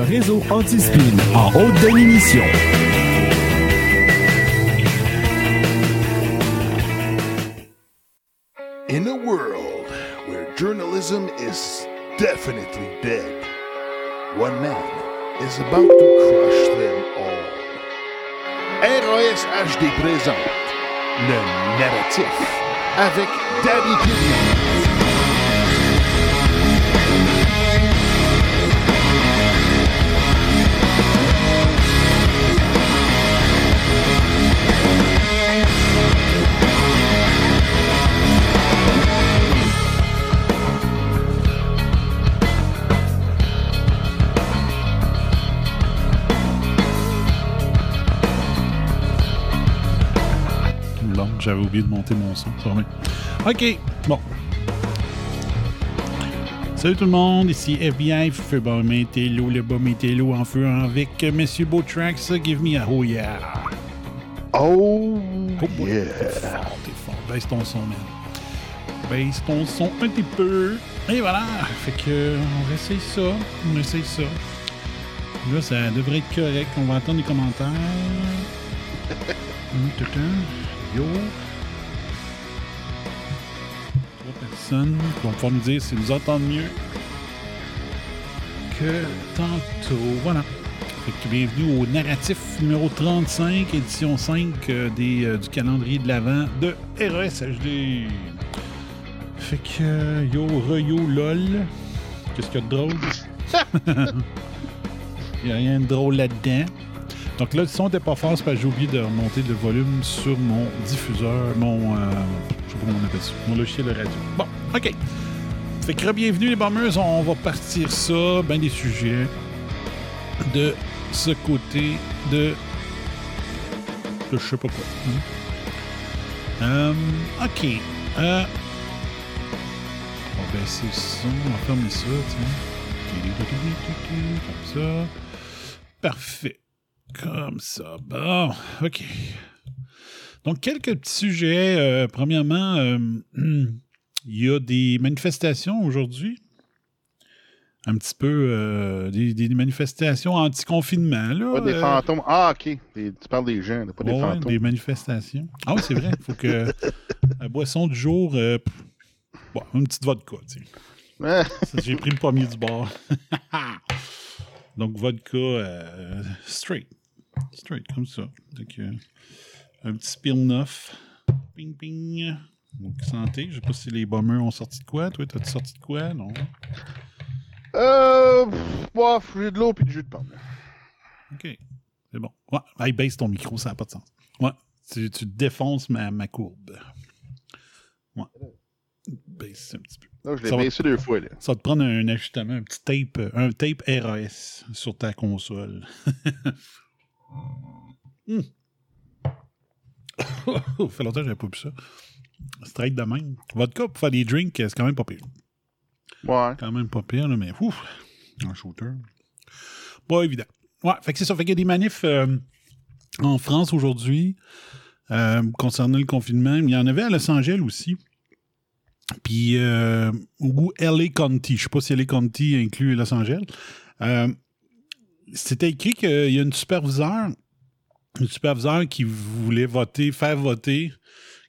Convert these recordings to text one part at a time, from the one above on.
le réseau anti-spin en haute définition. In a world where journalism is definitely dead, one man is about to crush them all. RAS HD présente le narratif avec Daddy Pignon. J'avais oublié de monter mon son. OK, bon. Salut tout le monde, ici FBI, Feu Bon Métello, le bas Métello en feu avec Monsieur Beautrax, give me a oh yeah. Oh, Oh boy, yeah. t'es fort, t'es fort. Baisse ton son, man. Baisse ton son un petit peu. Et voilà, fait que on essaye ça, on essaye ça. Là, ça devrait être correct. On va attendre les commentaires. Yo. Trois personnes qui vont pouvoir nous dire s'ils nous entendent mieux que tantôt. Voilà. Fait que bienvenue au narratif numéro 35, édition 5 euh, des, euh, du calendrier de l'Avent de RSHD. Fait que euh, yo, re yo, lol. Qu'est-ce qu'il y a de drôle? Il n'y a rien de drôle là-dedans. Donc là, le son n'était pas fort, parce que j'ai oublié de remonter le volume sur mon diffuseur, mon. euh, je sais pas comment appelle ça, mon logiciel de radio. Bon, OK. Fait que bienvenue les bombers, on va partir ça, ben des sujets de ce côté de. de je sais pas quoi. hein. Euh, OK. Euh, on va baisser le son, on va fermer ça, tiens. Comme ça. Parfait. Comme ça. Bon, OK. Donc, quelques petits sujets. Euh, premièrement, euh, il y a des manifestations aujourd'hui. Un petit peu euh, des, des manifestations anti-confinement. là. Pas des fantômes. Ah, ok. Des- tu parles des gens, pas des Ouais, fantômes. des manifestations. Ah oui, c'est vrai. Il faut que la boisson du jour. bon, une petite vodka, tu sais. Ça, J'ai pris le premier du bord. Donc, vodka straight. Straight, comme ça. Donc, euh, un petit neuf. Ping, ping. Donc, santé. Je sais pas si les bombers ont sorti de quoi. Toi, t'as-tu sorti de quoi? Non. euh, bof, j'ai de l'eau puis du jus de pomme. OK. C'est bon. Ouais. Hey, baisse ton micro, ça n'a pas de sens. Ouais. Tu, tu défonces ma, ma courbe. Ouais. Baisse un petit peu. Là, je l'ai baissé deux fois, là. Ça va te prendre un ajustement, un petit tape, un tape RAS sur ta console. Ça fait longtemps que j'avais pas vu ça. Straight de même. Vodka pour faire des drinks, c'est quand même pas pire. Ouais. Quand même pas pire, là, mais ouf, un shooter. Pas évident. Ouais, fait que c'est ça. Fait qu'il y a des manifs euh, en France aujourd'hui euh, concernant le confinement. Il y en avait à Los Angeles aussi. Puis, euh, ou LA County. Je sais pas si LA County inclut Los Angeles. C'était écrit qu'il y a une superviseure, une superviseure qui voulait voter, faire voter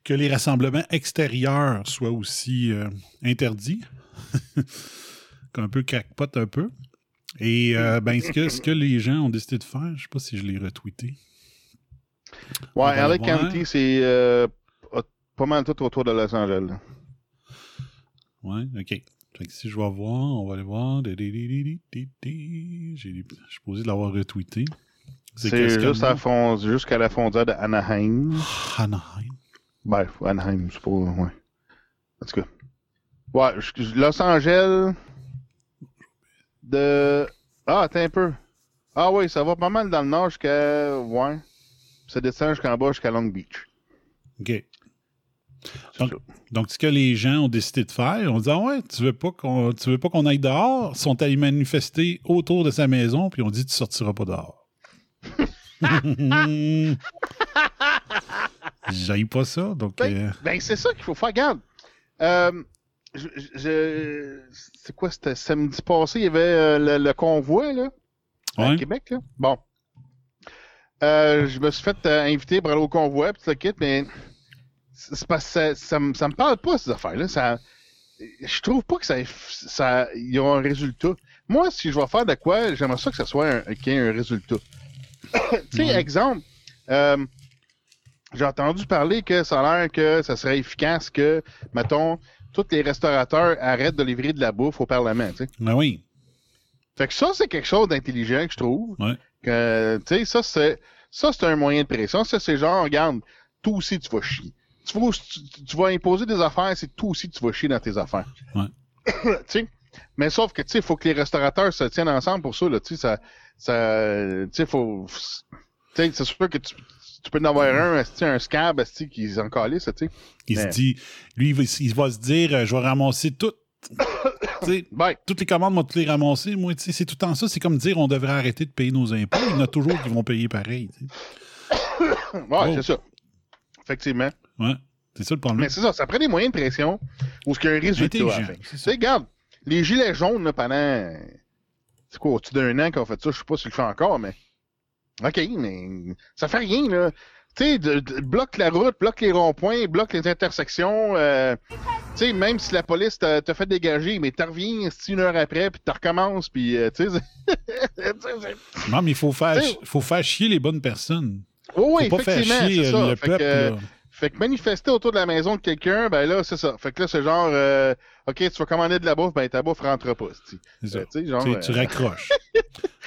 que les rassemblements extérieurs soient aussi euh, interdits. un peu crackpot un peu. Et euh, ben, ce que, ce que les gens ont décidé de faire, je sais pas si je l'ai retweeté. Ouais, voir. County, c'est euh, pas mal tout autour de Los Angeles. Ouais, ok. Fait que si je vais voir, on va aller voir. J'ai- Je suis posé de l'avoir retweeté. C'est juste à jusqu'à la frontière de Anaheim. Anaheim. Ben, Anaheim, c'est pas. Ouais. En tout cas. Ouais, Los Angeles. De. Ah, attends un peu. Ah, oui, ça va pas mal dans le nord jusqu'à. Ouais. Ça descend jusqu'en bas, jusqu'à Long Beach. OK. Donc, ça. Donc, ce que les gens ont décidé de faire, on dit Ah ouais, tu veux pas qu'on tu veux pas qu'on aille dehors, Ils sont allés manifester autour de sa maison, puis on dit tu sortiras pas dehors. J'aille pas ça, donc Ben, euh, Ben, c'est ça qu'il faut faire. Regarde. Euh, je, je- c'est quoi, c'était samedi passé, il y avait euh, le, le convoi, là, à Ouais. Québec, là. Bon. Je me suis fait inviter pour aller au convoi, puis le kit, mais c'est parce que ça, ça, me- ça me parle pas, ces affaires-là. Ça, je trouve pas que ça, ça, y a un résultat. Moi, si je vais faire de quoi, j'aimerais ça que ce soit un, qu'il y ait un résultat. tu sais, exemple, euh, j'ai entendu parler que ça a l'air que ça serait efficace que, mettons, tous les restaurateurs arrêtent de livrer de la bouffe au Parlement, tu sais. Ben oui. Fait que ça, c'est quelque chose d'intelligent que je trouve. Ouais. Que, tu sais, ça, c'est, ça, c'est un moyen de pression. Ça, c'est genre, regarde, toi aussi, tu vas chier. Tu vas, tu, tu vas imposer des affaires, c'est toi aussi, tu vas chier dans tes affaires. Ouais. tu sais? Mais sauf que, tu sais, il faut que les restaurateurs se tiennent ensemble pour ça, là. Tu sais, ça, ça, tu sais, faut, tu sais, c'est sûr que tu, tu peux en avoir un, un scab, qui s'en calisse, tu sais. Il se dit, lui, il va, il va se dire, euh, je vais ramasser tout. Toutes les commandes, moi, toutes les ramasser. Moi, tu sais, c'est tout le temps ça. C'est comme dire, on devrait arrêter de payer nos impôts. Il y en a toujours qui vont payer pareil. tu sais. ouais, Oh. c'est ça. Effectivement. Ouais. C'est ça le problème. Mais c'est ça, ça prend des moyens de pression où ce qu'il y a un résultat à la Intelligent, fin. c'est Tu ça. sais, regarde, les gilets jaunes, là, pendant. C'est quoi, au-dessus d'un an qu'on fait ça, je sais pas si le fait encore, mais. OK, mais ça fait rien, là. Tu sais, bloque la route, bloque les ronds-points, bloque les intersections. euh, tu sais, même si la police t'a fait dégager, mais t'en reviens une heure après, puis tu recommences, puis euh, tu sais. Non, mais il faut faire, T'sais- faut faire chier les bonnes personnes. Oh, oui, faut pas faire effectivement, chier c'est euh, ça. le Fait peuple. que, euh. Fait que manifester autour de la maison de quelqu'un, ben là, c'est ça. Fait que là, c'est genre, euh, OK, tu vas commander de la bouffe, ben ta bouffe rentre pas. C'est ça. Euh, tu genre, Tu euh, raccroches.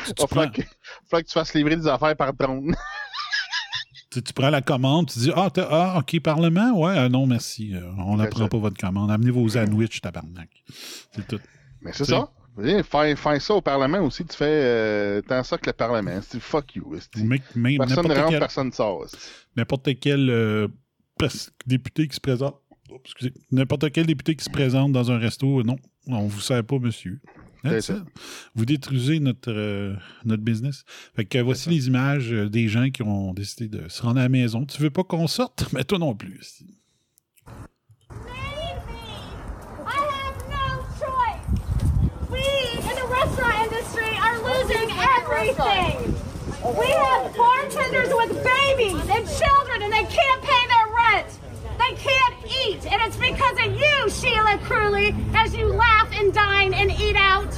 tu, tu prends, que, tu fasses livrer des affaires par drone. tu, tu prends la commande, tu dis Ah, ah OK, Parlement? Ouais, ah non, merci. euh, on n'apprend ça. pas votre commande. Amenez vos sandwichs, tabarnak. C'est tout. Mais c'est ça. Faire, faire ça au Parlement aussi, tu fais euh, tant ça que le Parlement. C'est fuck you. Mec, même Personne rentre, quel, personne ne sort. n'importe quel euh, député qui se présente. oh, excusez. N'importe quel député qui se présente dans un resto, euh, non, on vous sert pas, monsieur. C'est That's ça. Vous détruisez notre, euh, notre business. Fait que voici les images euh, des gens qui ont décidé de se rendre à la maison. Tu veux pas qu'on sorte? Mais toi non plus. esti. I have no choice. We in the restaurant industry are losing everything. We have bartenders with babies and children and they can't pay their rent. They can't eat. And it's because of you, Sheila Crewley, as you laugh and dine and eat out.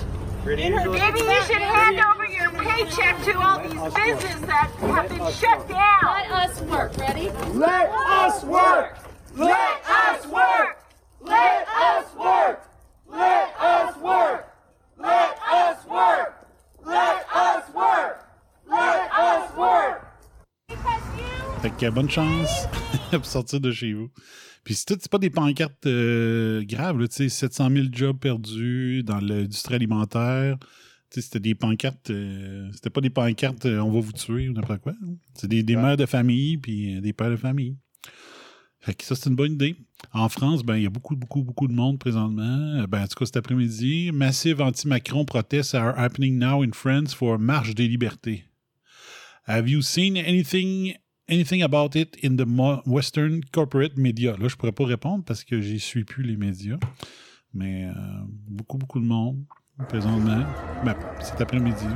Maybe you should hand over your paycheck to all these businesses that have been shut down. Let us work. Ready? Let us work! Let us work! Let us work! Let us work! Let us work! Let us work! Let us work! Because you Fait que bonne chance pour sortir de chez vous. Puis c'est tout- c'est pas des pancartes euh, graves, tu sais, 700 000 jobs perdus dans l'industrie alimentaire. Tu sais, c'était des pancartes, euh, c'était pas des pancartes euh, on va vous tuer ou n'importe quoi. hein. C'est des, des mères de famille puis des pères de famille. Fait que ça, c'est une bonne idée. En France, ben, il y a beaucoup, beaucoup, beaucoup de monde présentement. Ben, en tout cas, cet après-midi, massive anti-Macron protests are happening now in France for Marche des libertés. Have you seen anything anything about it in the Western corporate media? Là, je pourrais pas répondre parce que j'y suis plus les médias. Mais euh, beaucoup, beaucoup de monde présentement. Ben, cet après-midi.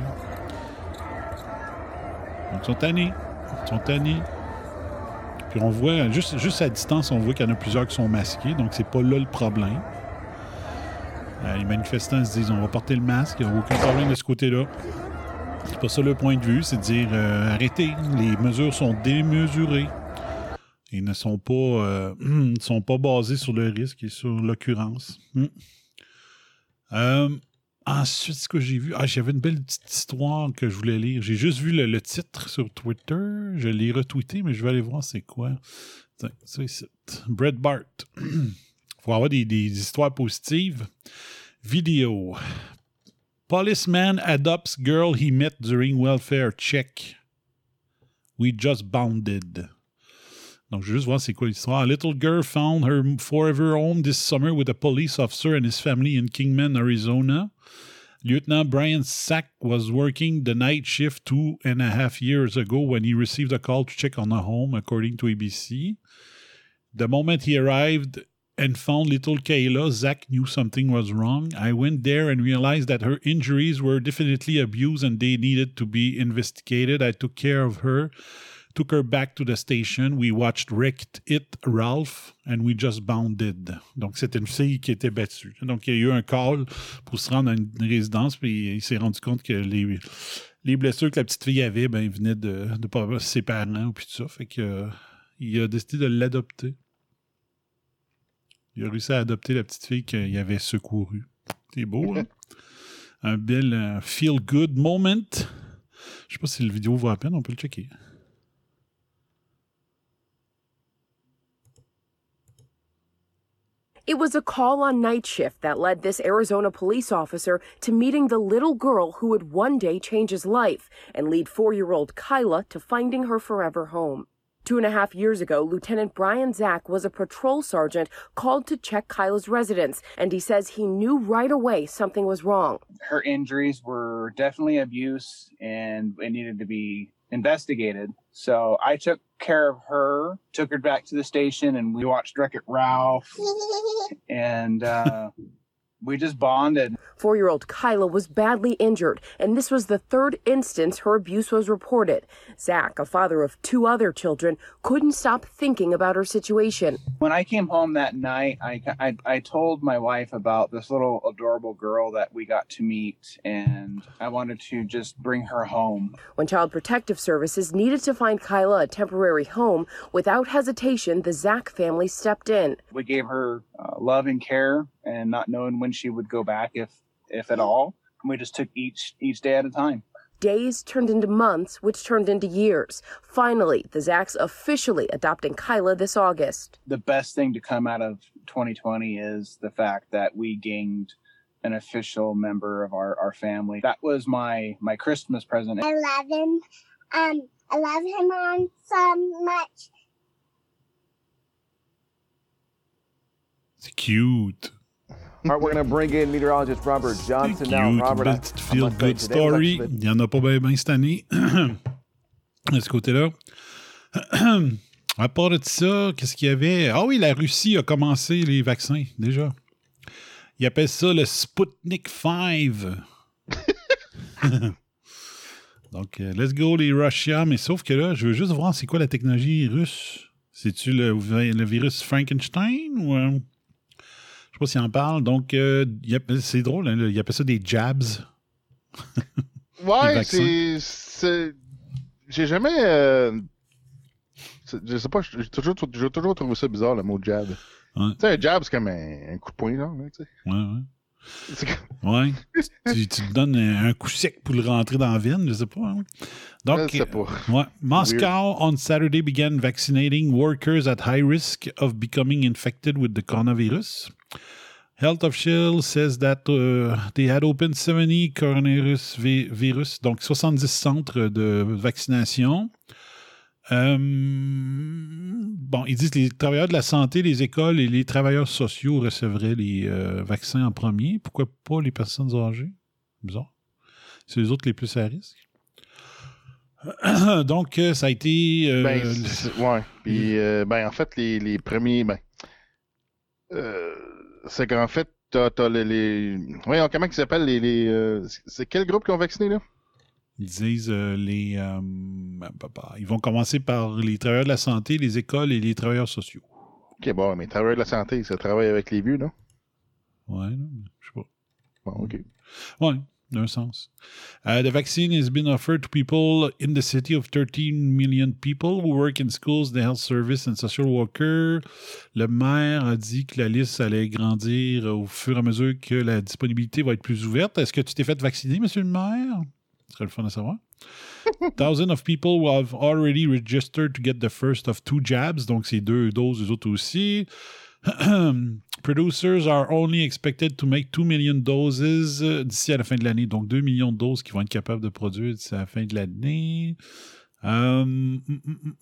Donc, ils sont tannés. Ils sont tannés. Puis on voit, juste, juste à distance, on voit qu'il y en a plusieurs qui sont masqués. Donc, c'est pas là le problème. Euh, les manifestants se disent on va porter le masque, il n'y a aucun problème de ce côté-là. C'est pas ça le point de vue, c'est de dire euh, arrêtez, les mesures sont démesurées. Ils ne sont pas, euh, sont pas basées sur le risque et sur l'occurrence. Hmm. Euh, ensuite, ce que j'ai vu, ah, j'avais une belle petite histoire que je voulais lire. J'ai juste vu le, titre sur Twitter. Je l'ai retweeté, mais je vais aller voir c'est quoi. Tiens, ça ici. Bart. faut avoir des, des histoires positives. Vidéo. Policeman adopts girl he met during welfare check. We just bounded. Donc, je vais juste voir c'est quoi l'histoire. A little girl found her forever home this summer with a police officer and his family in Kingman, Arizona. Lieutenant Brian Sack was working the night shift two and a half years ago when he received a call to check on a home, according to ABC. The moment he arrived and found little Kayla, Zach knew something was wrong. I went there and realized that her injuries were definitely abuse and they needed to be investigated. I took care of her, took her back to the station. We watched Wrecked It Ralph and we just bounded. Donc, c'était une fille qui était battue. Donc, il y a eu un call pour se rendre à une résidence, puis il s'est rendu compte que les, les blessures que la petite fille avait ben, venaient de, de pas- ses parents puis tout ça. Fait que euh, il a décidé de l'adopter. Il a réussi à adopter la petite fille qu'il avait secourue. C'est beau, hein? Un bel euh, feel-good moment. Je sais pas si le vidéo vaut à peine, on peut le checker. It was a call on night shift that led this Arizona police officer to meeting the little girl who would one day change his life and lead four year old Kyla to finding her forever home. Two and a half years ago, Lieutenant Brian Zack was a patrol sergeant called to check Kyla's residence, and he says he knew right away something was wrong. her injuries were definitely abuse and it needed to be investigated. So I took care of her, took her back to the station, and we watched Wreck It Ralph, and uh, we just bonded. Four year old Kyla was badly injured, and this was the third instance her abuse was reported. Zach, a father of two other children, couldn't stop thinking about her situation. When I came home that night, I, I, I told my wife about this little adorable girl that we got to meet, and I wanted to just bring her home. When Child Protective Services needed to find Kyla a temporary home, without hesitation, the Zach family stepped in. We gave her uh, love and care, and not knowing when she would go back, if if at all. We just took each each day at a time. Days turned into months, which turned into years. Finally, the Zacks officially adopting Kyla this August. the best thing to come out of 2020 is the fact that we gained an official member of our, our family. That was my my Christmas present. I love him. Um, I love him on so much. C'est cute. All right, we're going to bring in meteorologist Robert Johnson now. Robert, petite feel good today story. actually- Il n'y en a pas bien cette année. de ce côté-là. à part de ça, qu'est-ce qu'il y avait? Ah oui, la Russie a commencé les vaccins, déjà. Ils appellent ça le Sputnik 5. Donc, euh, let's go les Russians. Mais sauf que là, je veux juste voir c'est quoi la technologie russe. C'est-tu le, le virus Frankenstein ou... pas s'il en parle. Donc, euh, c'est drôle, hein, il appelle ça des jabs. Ouais, c'est. J'ai jamais. euh, Je sais pas, j'ai toujours, toujours trouvé ça bizarre, le mot jab. Ouais. Tu sais, un jab, c'est comme un, un coup de poing, genre, là. Ouais, ouais. Ouais. tu, tu te donnes un, un coup sec pour le rentrer dans la veine, je sais pas. hein. Donc, Je sais pas. ouais. Moscow on Saturday began vaccinating workers at high risk of becoming infected with the coronavirus. Health official says that uh, they had opened 70 coronavirus vi- virus, donc 70 centres de vaccination. Euh, bon, ils disent que les travailleurs de la santé, les écoles et les travailleurs sociaux recevraient les euh, vaccins en premier. Pourquoi pas les personnes âgées? Bizarre. C'est les autres les plus à risque. Donc, euh, ça a été. euh, Ben, ben, en fait, les, premiers. Ben, c'est qu'en fait, t'as, t'as les. les... Comment ils s'appellent les. C'est quel groupe qui ont vacciné, là? Ils disent euh, les. euh, ben, bah, bah, ils vont commencer par les travailleurs de la santé, les écoles et les travailleurs sociaux. Ok, bon, mais travailleurs de la santé, ça travaille avec les vieux, non? Ouais, je sais pas. Bon, ok. Ouais, d'un sens. Uh, the vaccine has been offered to people in the city of 13 million people who work in schools, the health service and social worker. Le maire a dit que la liste allait grandir au fur et à mesure que la disponibilité va être plus ouverte. Est-ce que tu t'es fait vacciner, monsieur le maire? Serait le fun à savoir. Thousands of people who have already registered to get the first of two jabs, donc c'est deux doses, les autres aussi. Producers are only expected to make 2 million doses d'ici à la fin de l'année. Donc 2 millions de doses qu'ils vont être capables de produire d'ici à la fin de l'année. Hum, hum,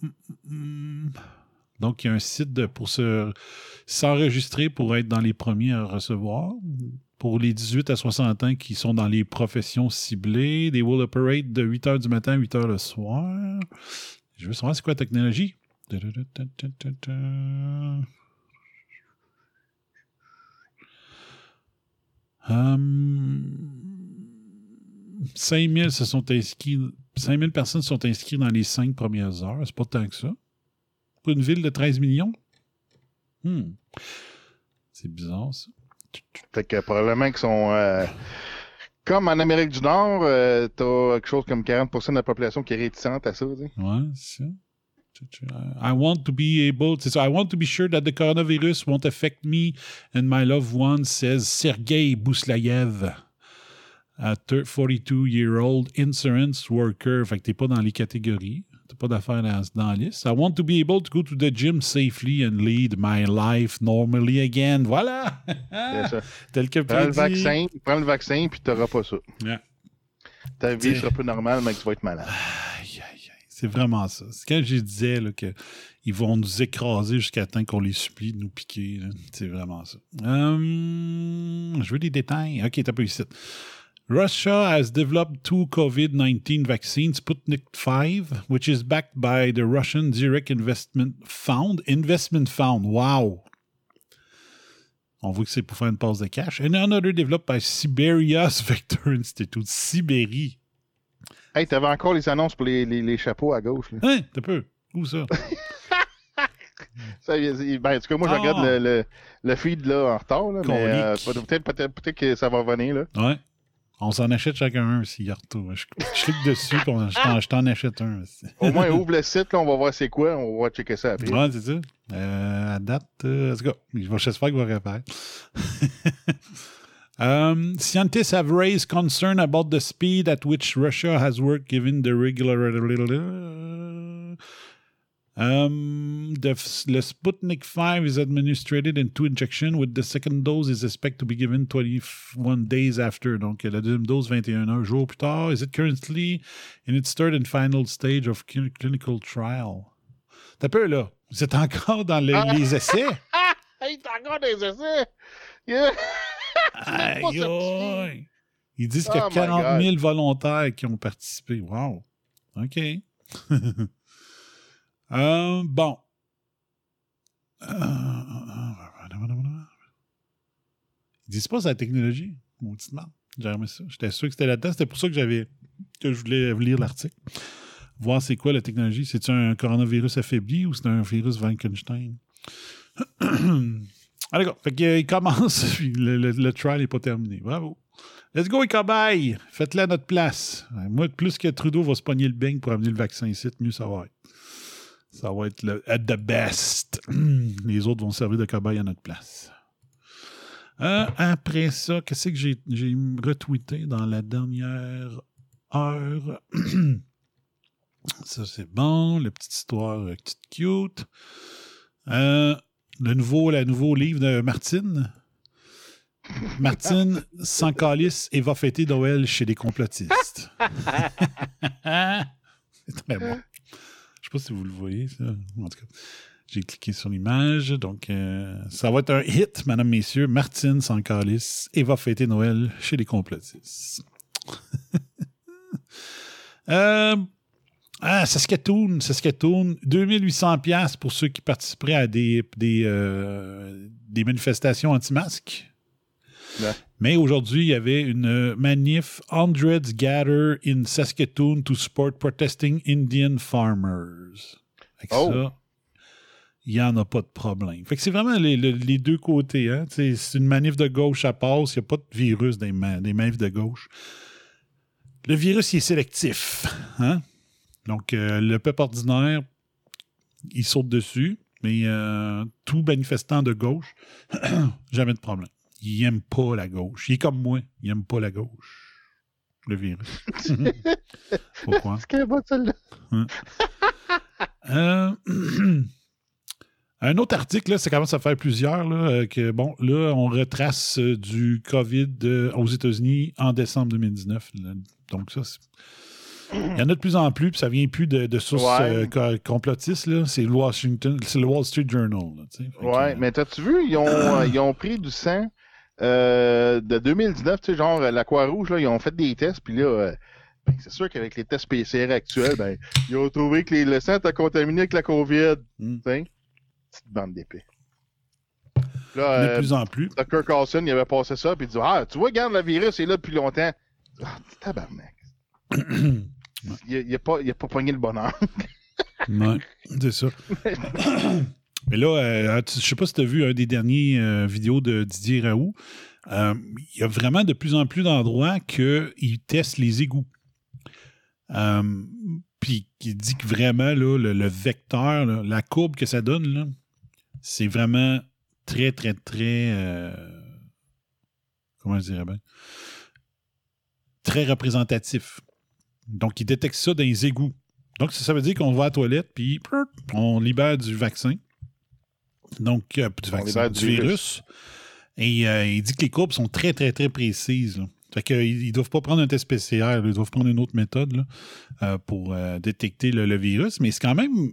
hum. Donc, il y a un site pour se s'enregistrer pour être dans les premiers à recevoir. Pour les 18 à 60 ans qui sont dans les professions ciblées, they will operate de 8 h du matin à 8 h le soir. Je veux savoir c'est quoi la technologie. Hum, 5000 se sont inscrits. 5000 personnes sont inscrites dans les cinq premières heures. C'est pas tant que ça. Pour une ville de 13 millions? Hmm. C'est bizarre, ça. Fait que probablement qu'ils sont. euh, comme en Amérique du Nord, euh, t'as quelque chose comme 40% de la population qui est réticente à ça. Ouais, c'est ça. I want to be able, c'est ça. I want to be sure that the coronavirus won't affect me and my loved ones, says Sergei Bouslayev, a 42-year-old insurance worker. Fait que t'es pas dans les catégories. T'as pas d'affaires dans, dans la liste. I want to be able to go to the gym safely and lead my life normally again. Voilà! C'est ça. Tel que Prends le vaccin, prends le vaccin, puis t'auras pas ça. Yeah. Ta vie sera plus normale, mais tu vas être malade. Aïe, aïe, aïe. C'est vraiment ça. C'est quand je disais là, que ils vont nous écraser jusqu'à temps qu'on les supplie de nous piquer. C'est vraiment ça. Hum, je veux des détails. OK, t'as pas ici. Russia has developed two COVID-19 vaccines, Sputnik 5, which is backed by the Russian Direct Investment Fund. Investment Fund, wow! On voit que c'est pour faire une passe de cash. And another developed by Siberia's Vector Institute. Sibérie. Hey, t'avais encore les annonces pour les, les, les chapeaux à gauche. Là. Hein? T'as peu. Où ça? Ça, ben, en tout cas, moi, je Ah. regarde le, le, le feed là, en retard. Là, mais euh, peut-être peut-être peut-être que ça va revenir. Là. Ouais. On s'en achète chacun un s'il retourne. Je, je clique dessus, puis on- je t'en- achète un. aussi. Au moins, ouvre le site, là, on va voir c'est quoi. On va checker ça après. Ouais, c'est ça. Euh, à date, euh, let's go. Je vais- J'espère qu'il va répéter. um, scientists have raised concern about the speed at which Russia has worked given the regular. Um, the, le Sputnik 5 is administered in two injections, with the second dose is expected to be given 21 days after. Donc, la deuxième dose, 21 jours plus tard. Is it currently in its third and final stage of cl- clinical trial? T'as peu, là? Vous êtes encore dans Ah. les essais? Hey, t'as encore des essais! Yeah. Aïe. Ils disent qu'il y a Oh my 40 000 volontaires qui ont participé. Wow. OK. Euh, bon. Euh, Ils disent pas la technologie. Maudite merde. J'ai ça. J'étais sûr que c'était là-dedans. C'était pour ça que j'avais que je voulais lire l'article. Voir c'est quoi la technologie. C'est-tu un coronavirus affaibli ou c'est un virus Frankenstein? Ah, d'accord. Fait qu'il commence, puis le, trial n'est pas terminé. Bravo. Let's go, les cobayes! Faites-le à notre place. Moi, plus que Trudeau va se pogner le beigne pour amener le vaccin ici, mieux ça va être. Ça va être le at the best. Les autres vont servir de cobayes à notre place. Euh, après ça, qu'est-ce que j'ai, j'ai retweeté dans la dernière heure? ça, c'est bon. La petite histoire, euh, petite cute. Euh, le nouveau, le nouveau livre de Martine. Martine sans calice et va fêter Noël chez les complotistes. c'est très bon. Je sais pas si vous le voyez, ça. En tout cas, j'ai cliqué sur l'image. Donc, euh, ça va être un hit, mesdames, messieurs. Martine sans calice et va fêter Noël chez les complotistes. euh, ah, Saskatoon, Saskatoon, 2800 pièces pour ceux qui participeraient à des, des, euh, des manifestations anti-masques. Ouais. Mais aujourd'hui, il y avait une manif Hundreds Gather in Saskatoon to support protesting Indian farmers. Que Oh. ça, il n'y en a pas de problème. Fait que c'est vraiment les, les- les deux côtés. Hein? C'est une manif de gauche, ça passe. Il n'y a pas de virus des manifs de gauche. Le virus, il est sélectif. Hein? Donc, euh, le peuple ordinaire, il saute dessus, mais euh, tout manifestant de gauche, jamais de problème. Il n'aime pas la gauche. Il est comme moi, il n'aime pas la gauche. Le virus. Pourquoi? C'est celle-là. Euh, un autre article, là, ça commence à faire plusieurs, là, euh, que bon, là, on retrace euh, du COVID aux États-Unis en décembre 2019. là. Donc, ça, c'est- il y en a de plus en plus, puis ça vient plus de, de sources Ouais. euh, complotistes, là. C'est le Washington, c'est le Wall Street Journal, là, que, mais t'as-tu vu, ils ont, euh, ils ont pris du sang euh, de 2019, tu sais, genre euh, la Croix-Rouge, là, ils ont fait des tests, puis là, euh, ben, c'est sûr qu'avec les tests PCR actuels, ben, ils ont trouvé que les, le sang était contaminé avec la COVID. Mm. Petite bande d'épée. Là, de euh, plus en plus. Tucker Carlson, il avait passé ça, puis il dit Ah, tu vois, regarde, le virus est là depuis longtemps. Ah, tabarnak. il, il, a pas, il a pas pogné le bonheur. Ouais, c'est ça. Mais là, euh, je sais pas si tu as vu un des derniers euh, vidéos de Didier Raoult. Euh, Il y a vraiment de plus en plus d'endroits qu'ils testent les égouts. Euh, Puis qui dit que vraiment, là, le, vecteur, la courbe que ça donne, c'est vraiment très, très, très. comment je dirais bien? Très représentatif. Donc, ils détectent ça dans les égouts. Donc, ça veut dire qu'on va à la toilette, puis on libère du vaccin. Donc, euh, du vaccin, du du virus. virus. Et euh, il dit que les courbes sont très, très, très précises. là. Fait qu'ils ne doivent pas prendre un test PCR, là. ils doivent prendre une autre méthode là, euh, pour détecter le, le virus. Mais c'est quand même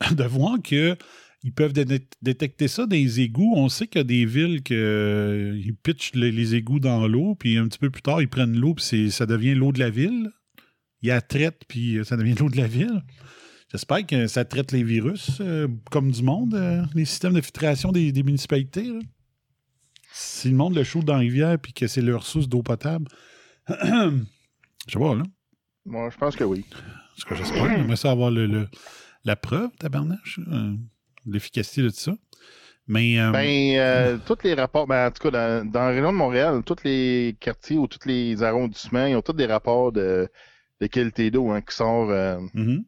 de voir que ils peuvent dé- détecter ça les égouts. On sait qu'il y a des villes que euh, ils pitchent les, les égouts dans l'eau, puis un petit peu plus tard, ils prennent l'eau, puis ça devient l'eau de la ville. Il y a traite, puis ça devient l'eau de la ville. J'espère que ça traite les virus euh, comme du monde, euh, les systèmes de filtration des, des municipalités. là. Si le monde le chaud dans la rivière, puis que c'est leur source d'eau potable, je sais pas, là. Moi, je pense que oui. Ce que j'espère. J'aimerais ça avoir le, le- la preuve, tabarnache, euh, de l'efficacité de ça. Mais. euh, Ben, euh, tous les rapports, ben, en tout cas, dans, dans la région de Montréal, tous les quartiers ou tous les arrondissements, ils ont tous des rapports de, de qualité d'eau hein, qui sortent euh, mhm. euh,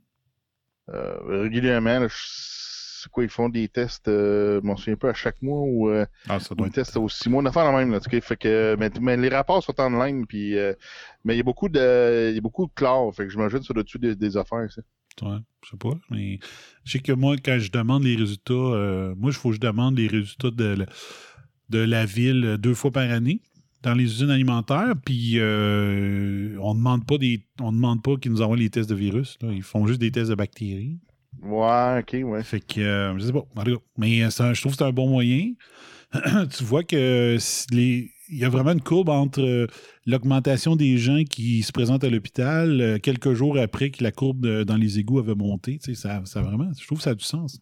régulièrement. là. Je- C'est quoi, ils font des tests, euh, je m'en souviens pas, à chaque mois ou euh, Ah, ça doit des tests aux six mois. On a fait la même, là, en tout cas. Fait que, mais, mais les rapports sont en ligne, puis, euh, mais il y a beaucoup de, il y a beaucoup de fait que j'imagine ça doit dessus des, des affaires, ça. Ouais, je sais pas. Mais je sais que moi, quand je demande les résultats, euh, moi, il faut que je demande les résultats de, la- de la ville euh, deux fois par année dans les usines alimentaires. Puis euh, on demande pas des. On demande pas qu'ils nous envoient les tests de virus. là. Ils font juste des tests de bactéries. Ouais, ok, ouais. Fait que euh, je sais pas. Mais euh, je trouve que c'est un bon moyen. tu vois que les- il y a vraiment une courbe entre euh, l'augmentation des gens qui se présentent à l'hôpital euh, quelques jours après que la courbe dans les égouts avait monté. Tu sais, ça, vraiment, je trouve que ça a du sens.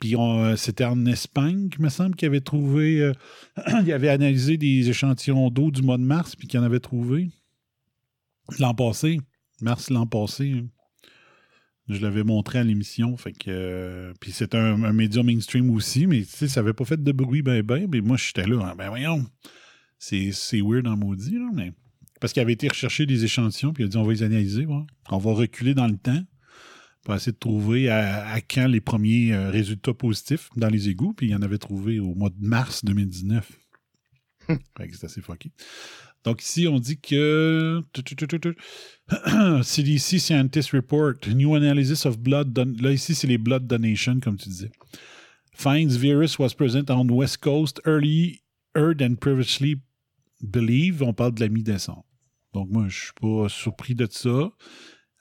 Puis euh, c'était en Espagne, il me semble, qu'il avait trouvé. il avait analysé des échantillons d'eau du mois de mars, puis qu'il en avait trouvé l'an passé. Mars l'an passé. Je l'avais montré à l'émission. Fait que. puis c'est un, média mainstream aussi, mais tu sais, ça avait pas fait de bruit ben ben. Mais moi, j'étais là. hein, ben voyons. C'est, weird en maudit, là, mais. Parce qu'il avait été recherché des échantillons, puis il a dit on va les analyser, ouais. On va reculer dans le temps pour essayer de trouver à, à quand les premiers euh, résultats positifs dans les égouts, puis il en avait trouvé au mois de mars 2019. fait que c'est assez fucké. Donc ici, on dit que CDC Scientist Report, New Analysis of Blood. Don- Là, ici, c'est les Blood Donation, comme tu disais. Finds virus was present on West Coast earlier than previously believed. On parle de la mi-décembre. Donc, moi, je suis pas surpris de ça.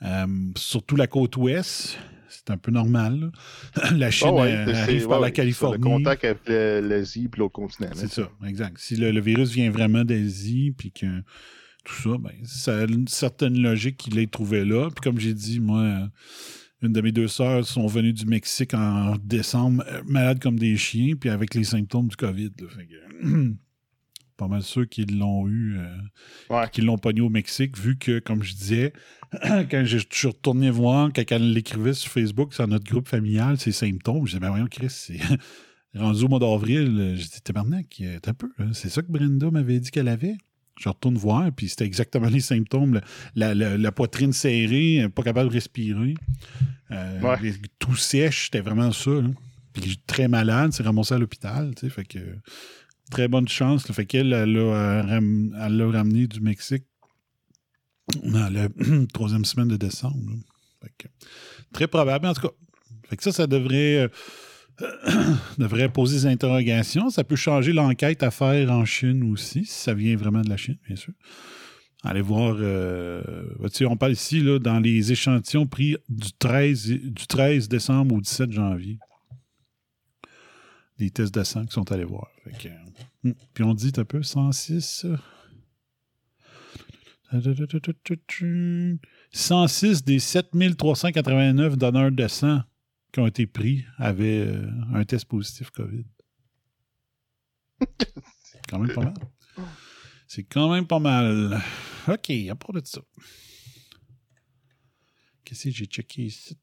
Euh, surtout la côte ouest, c'est un peu normal. la Chine Ah ouais, arrive ouais, par la Californie. C'est le contact avec l'Asie puis l'autre continent. C'est ça, exact. Si le, le virus vient vraiment d'Asie, puis que tout ça, ben, ça a une certaine logique qu'il l'ait trouvé là. Puis comme j'ai dit, moi, euh, une de mes deux sœurs sont venues du Mexique en décembre, euh, malades comme des chiens, puis avec les symptômes du COVID. là. Fait que, pas mal sûr qu'ils l'ont eu, euh, Ouais. qu'ils l'ont pogné au Mexique, vu que, comme je disais, quand je suis retourné voir, quand elle l'écrivait sur Facebook, sur notre groupe familial, ses symptômes, je disais, ben voyons, Chris, c'est rendu au mois d'avril. euh, J'ai dit, tabarnak, euh, t'as un peu, hein, c'est ça que Brenda m'avait dit qu'elle avait. Je retourne voir, puis c'était exactement les symptômes. La, la- la poitrine serrée, euh, pas capable de respirer. Euh, Ouais. Tout sèche, c'était vraiment ça. là. Puis très malade, c'est ramassé à l'hôpital. tu sais, Fait que très bonne chance. là. Fait qu'elle, elle l'a euh, ramené du Mexique dans la troisième semaine de décembre. très probable, en tout cas. Ça, ça devrait, euh, devrait poser des interrogations. Ça peut changer l'enquête à faire en Chine aussi, si ça vient vraiment de la Chine, bien sûr. Allez voir, euh, on parle ici là, dans les échantillons pris du 13, du 13 décembre au 17 janvier. Des tests de sang qui sont allés voir. Puis on dit un peu 106. euh, 106 des 7389 donneurs de sang qui ont été pris avaient euh, un test positif COVID. C'est quand même pas mal. C'est quand même pas mal. OK, à part de ça. Qu'est-ce que j'ai checké ici?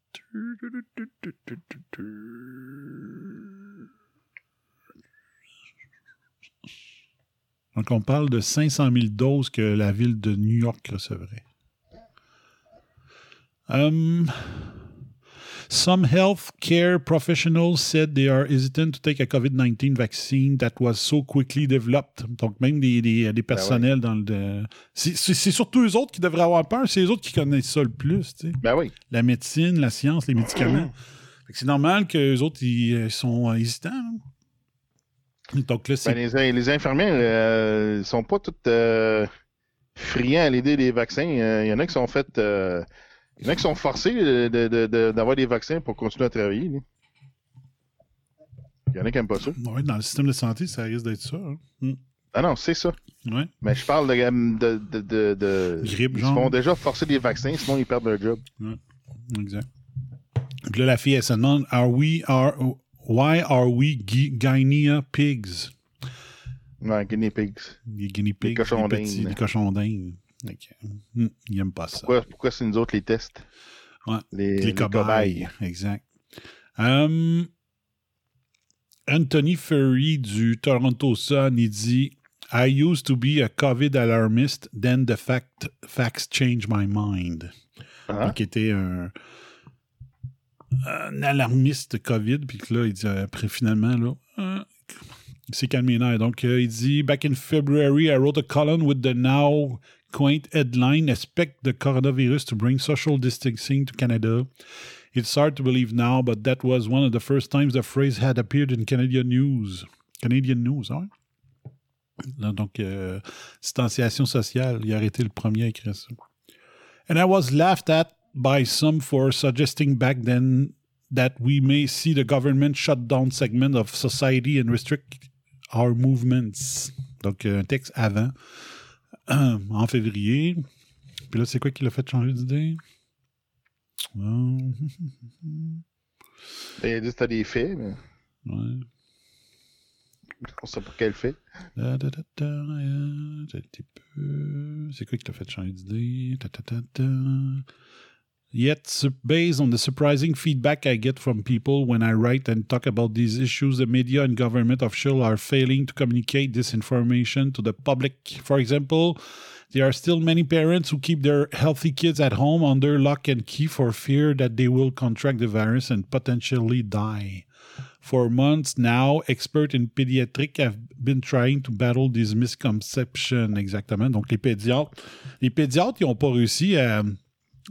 Donc, on parle de 500 000 doses que la ville de New York recevrait. Um, some health care professionals said they are hesitant to take a COVID-19 vaccine that was so quickly developed. Donc, même des, des, des personnels dans le. C'est surtout eux autres qui devraient avoir peur. C'est eux autres qui connaissent ça le plus. tu sais. Ben oui. La médecine, la science, les médicaments. C'est normal qu'eux autres, ils euh, sont hésitants. là. Donc là. Ben, les, les infirmières, euh, ils sont pas toutes euh, friands à l'idée des vaccins. Euh, Il y en a qui sont faites. euh, il y en a qui sont forcés de- de- de- d'avoir des vaccins pour continuer à travailler. là. Il y en a qui n'aiment pas ça. Ouais, dans le système de santé, ça risque d'être ça. hein. Mm. Ah non, c'est ça. Ouais. Mais je parle de. de, de, de, de- Grippe, ils genre. se font déjà forcer des vaccins, sinon ils perdent leur job. Exact. Puis là, la fille, elle se demande are we, are, Why are we gui- guinea pigs? Ouais, guinea pigs. Les guinea pigs. cochons les petits- d'Inde. Les cochons d'Inde. Ok. Hmm, ils n'aiment pas ça. Pourquoi, pourquoi c'est nous autres les tests? Ouais. Les, Les, les cobayes. Exact. Um, Anthony Furry du Toronto Sun, il dit I used to be a COVID alarmist, then the fact, facts changed my mind. Ah. Donc, il était un, un alarmiste COVID, puis que là, il dit après, finalement, là, euh, il s'est calmé les. Donc, euh, il dit Back in February, I wrote a column with the now quaint headline Expect the coronavirus to bring social distancing to Canada. It's hard to believe now, but that was one of the first times the phrase had appeared in Canadian news. Canadian news. Là, donc, euh, distanciation sociale, il a arrêté le premier à écrire ça. And I was laughed at by some for suggesting back then that we may see the government shut down segment of society and restrict our movements. Donc, euh, un texte avant, en février. Puis là, c'est quoi qui l'a fait changer d'idée? Ben, il a dit que c'était des faits, mais ouais. on sait pas quel fait. C'est quoi qui t'a fait changer d'idée? Yet, based on the surprising feedback I get from people when I write and talk about these issues, the media and government of officials are failing to communicate this information to the public. For example, there are still many parents who keep their healthy kids at home under lock and key for fear that they will contract the virus and potentially die. For months now, experts in pediatric have been trying to battle this misconception. Exactement. Donc, les pédiatres, les pédiatres, ils n'ont pas réussi à,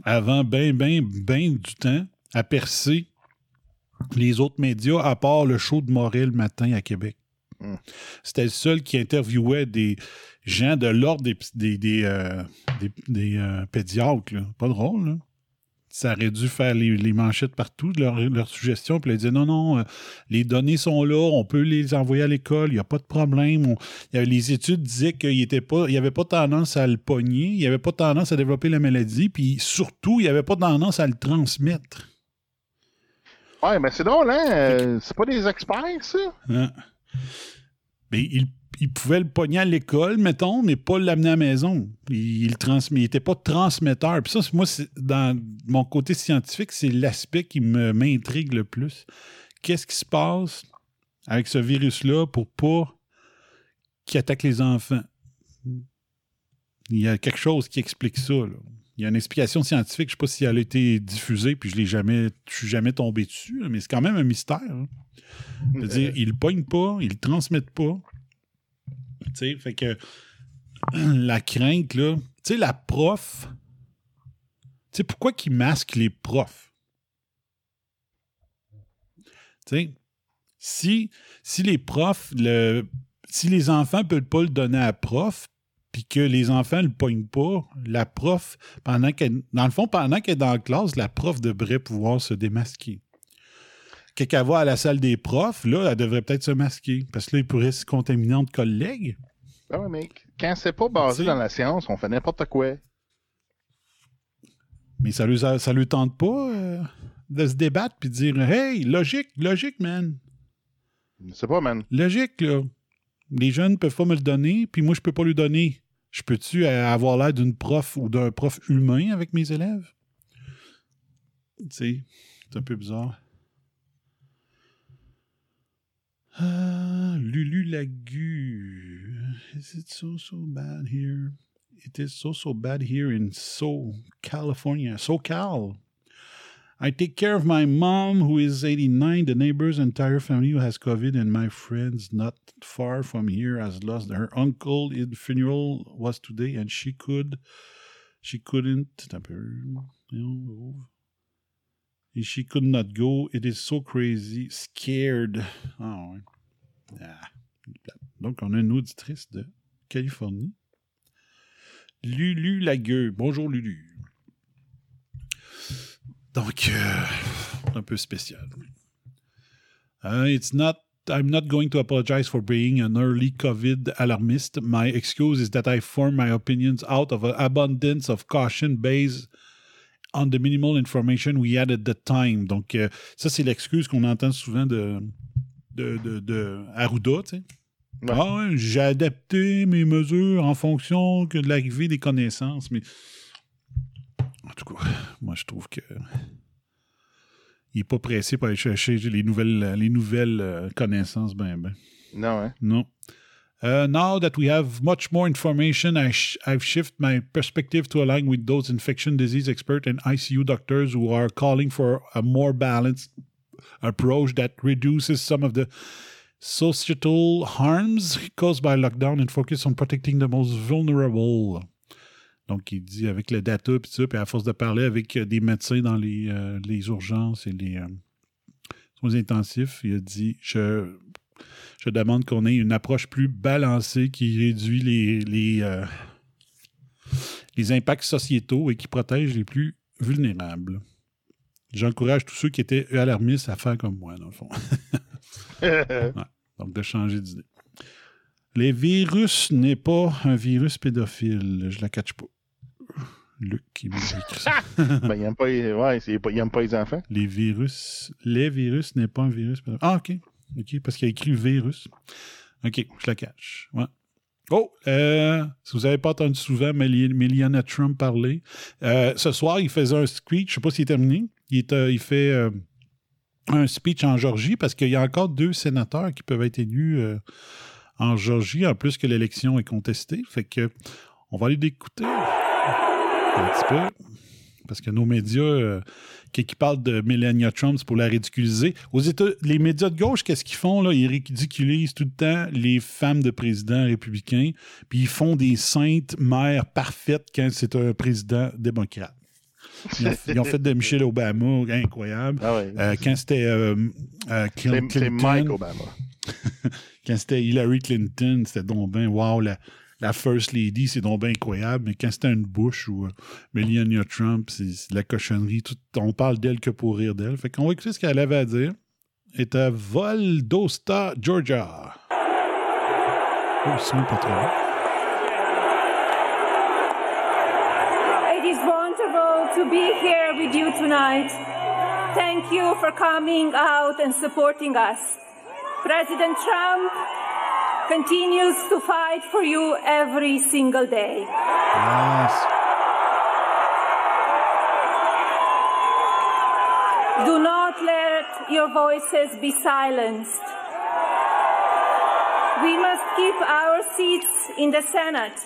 avant bien, bien, bien du temps, à percer les autres médias, à part le show de Morel le matin à Québec. Mm. C'était le seul qui interviewait des gens de l'ordre des, des, des, euh, des, euh, pédiatres. là. Pas drôle, là ça aurait dû faire les, les manchettes partout, de leur, leur suggestion. Puis là, ils disaient non, non, euh, les données sont là, on peut les envoyer à l'école, il n'y a pas de problème. On- il y avait- les études disaient qu'il n'y avait pas tendance à le pogner, il n'y avait pas tendance à développer la maladie, puis surtout, il n'y avait pas tendance à le transmettre. Ouais, mais c'est drôle, hein? euh, c'est pas des experts, ça? Hein? Mais il, il pouvait le pogner à l'école, mettons, mais pas l'amener à la maison. Il, transmet, n'était pas transmetteur. Puis ça, moi, dans mon côté scientifique, c'est l'aspect qui m'intrigue le plus. Qu'est-ce qui se passe avec ce virus-là pour pas qu'il attaque les enfants? Il y a quelque chose qui explique ça. là. Il y a une explication scientifique, je ne sais pas si elle a été diffusée, puis je l'ai jamais, je suis jamais tombé dessus, mais c'est quand même un mystère. hein. C'est-à-dire, ils le pognent pas, ils le transmettent pas. Fait que la crainte, là, la prof, tu pourquoi qu'ils masquent les profs? Si, les profs, si les enfants ne peuvent pas le donner à prof, puis que les enfants ne le pognent pas, la prof, pendant dans le fond, pendant qu'elle est dans la classe, la prof devrait pouvoir se démasquer. Quand elle va à la salle des profs, là, elle devrait peut-être se masquer. Parce que là, il pourrait se contaminer entre collègues. Ben ouais, mais quand c'est pas basé dans la science, on fait n'importe quoi. Mais ça lui, ça lui tente pas euh, de se débattre puis de dire Hey, logique, logique, man. Je sais pas, man. Logique, là. Les jeunes peuvent pas me le donner, puis moi, je peux pas lui donner. Je peux-tu avoir l'air d'une prof ou d'un prof humain avec mes élèves? Tu sais, c'est un peu bizarre. Ah, Lulu Lagu. Is it so, so bad here? It is so, so bad here in So, California. SoCal. I take care of my mom, who is 89, the neighbor's entire family who has COVID, and my friends not far from here has lost her uncle. His funeral was today, and she could, she couldn't, she could not go. It is so crazy, scared. Ah ouais. Ah. Donc, on a une auditrice de Californie. Lulu Lagueux. Bonjour, Lulu. Donc, euh, un peu spécial. Uh, it's not. I'm not going to apologize for being an early COVID alarmist. My excuse is that I form my opinions out of an abundance of caution based on the minimal information we had at the time. Donc, euh, ça, c'est l'excuse qu'on entend souvent de, de, de, de Arruda, tu sais. Ouais. Ah ouais, j'ai adapté mes mesures en fonction que de l'arrivée des connaissances, mais en tout cas, moi je trouve que il n'est pas pressé pour aller chercher les nouvelles, les nouvelles euh, connaissances, ben ben. Non, hein? No. Uh, now that we have much more information, I sh- I've shifted my perspective to align with those infection disease experts and ICU doctors who are calling for a more balanced approach that reduces some of the societal harms caused by lockdown and focus on protecting the most vulnerable. Donc, il dit avec le data et ça, puis à force de parler avec euh, des médecins dans les, euh, les urgences et les euh, soins intensifs, il a dit je, je demande qu'on ait une approche plus balancée qui réduit les, les, euh, les impacts sociétaux et qui protège les plus vulnérables. J'encourage tous ceux qui étaient alarmistes à faire comme moi, dans le fond. Ouais. Donc, de changer d'idée. Les virus n'est pas un virus pédophile. Je la catch pas. Luc qui m'a écrit ça. ben, il aime pas, ouais, pas, pas les enfants. Les virus. Les virus n'est pas un virus pédophile. Ah, OK. OK, parce qu'il a écrit virus. OK, je la catch. Ouais. Oh, euh, si vous n'avez pas entendu souvent Meli- Melania Trump parler, euh, ce soir, il faisait un speech, je ne sais pas s'il est terminé. Il, est, euh, il fait un speech en Georgie parce qu'il y a encore deux sénateurs qui peuvent être élus en Georgie, en plus que l'élection est contestée. Fait que on va aller l'écouter un petit peu. Parce que nos médias, euh, qui, qui parlent de Melania Trump, c'est pour la ridiculiser. Aux États, les médias de gauche, qu'est-ce qu'ils font? Là? Ils ridiculisent tout le temps les femmes de présidents républicains, puis ils font des saintes mères parfaites quand c'est un président démocrate. Ils ont, ils ont fait de Michelle Obama, incroyable. Ah ouais. Euh, quand c'était euh, euh, Clinton, Mike Obama. quand c'était Hillary Clinton, c'était donc ben, wow, la, la First Lady, c'est donc bien incroyable. Mais quand c'était une Bush ou euh, Melania Trump, c'est de la cochonnerie. Tout- on parle d'elle que pour rire d'elle. Fait qu'on va écouter ce qu'elle avait à dire. est à Valdosta, Georgia. Oh, c'est pas trop loin. It is wonderful to be here with you tonight. Thank you for coming out and supporting us. President Trump continues to fight for you every single day. Yes. Do not let your voices be silenced. We must keep our seats in the Senate.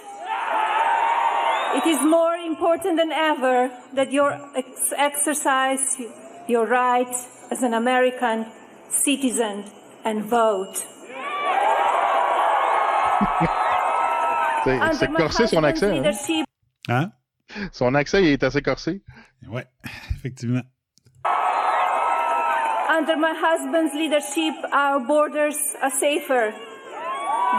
It is more important than ever that you ex- exercise your right as an American citizen and vote. C'est my corsé son husband's accent. hein? leadership, Hein? Son accent, il est assez corsé. Ouais, effectivement. Under my husband's leadership, our borders are safer.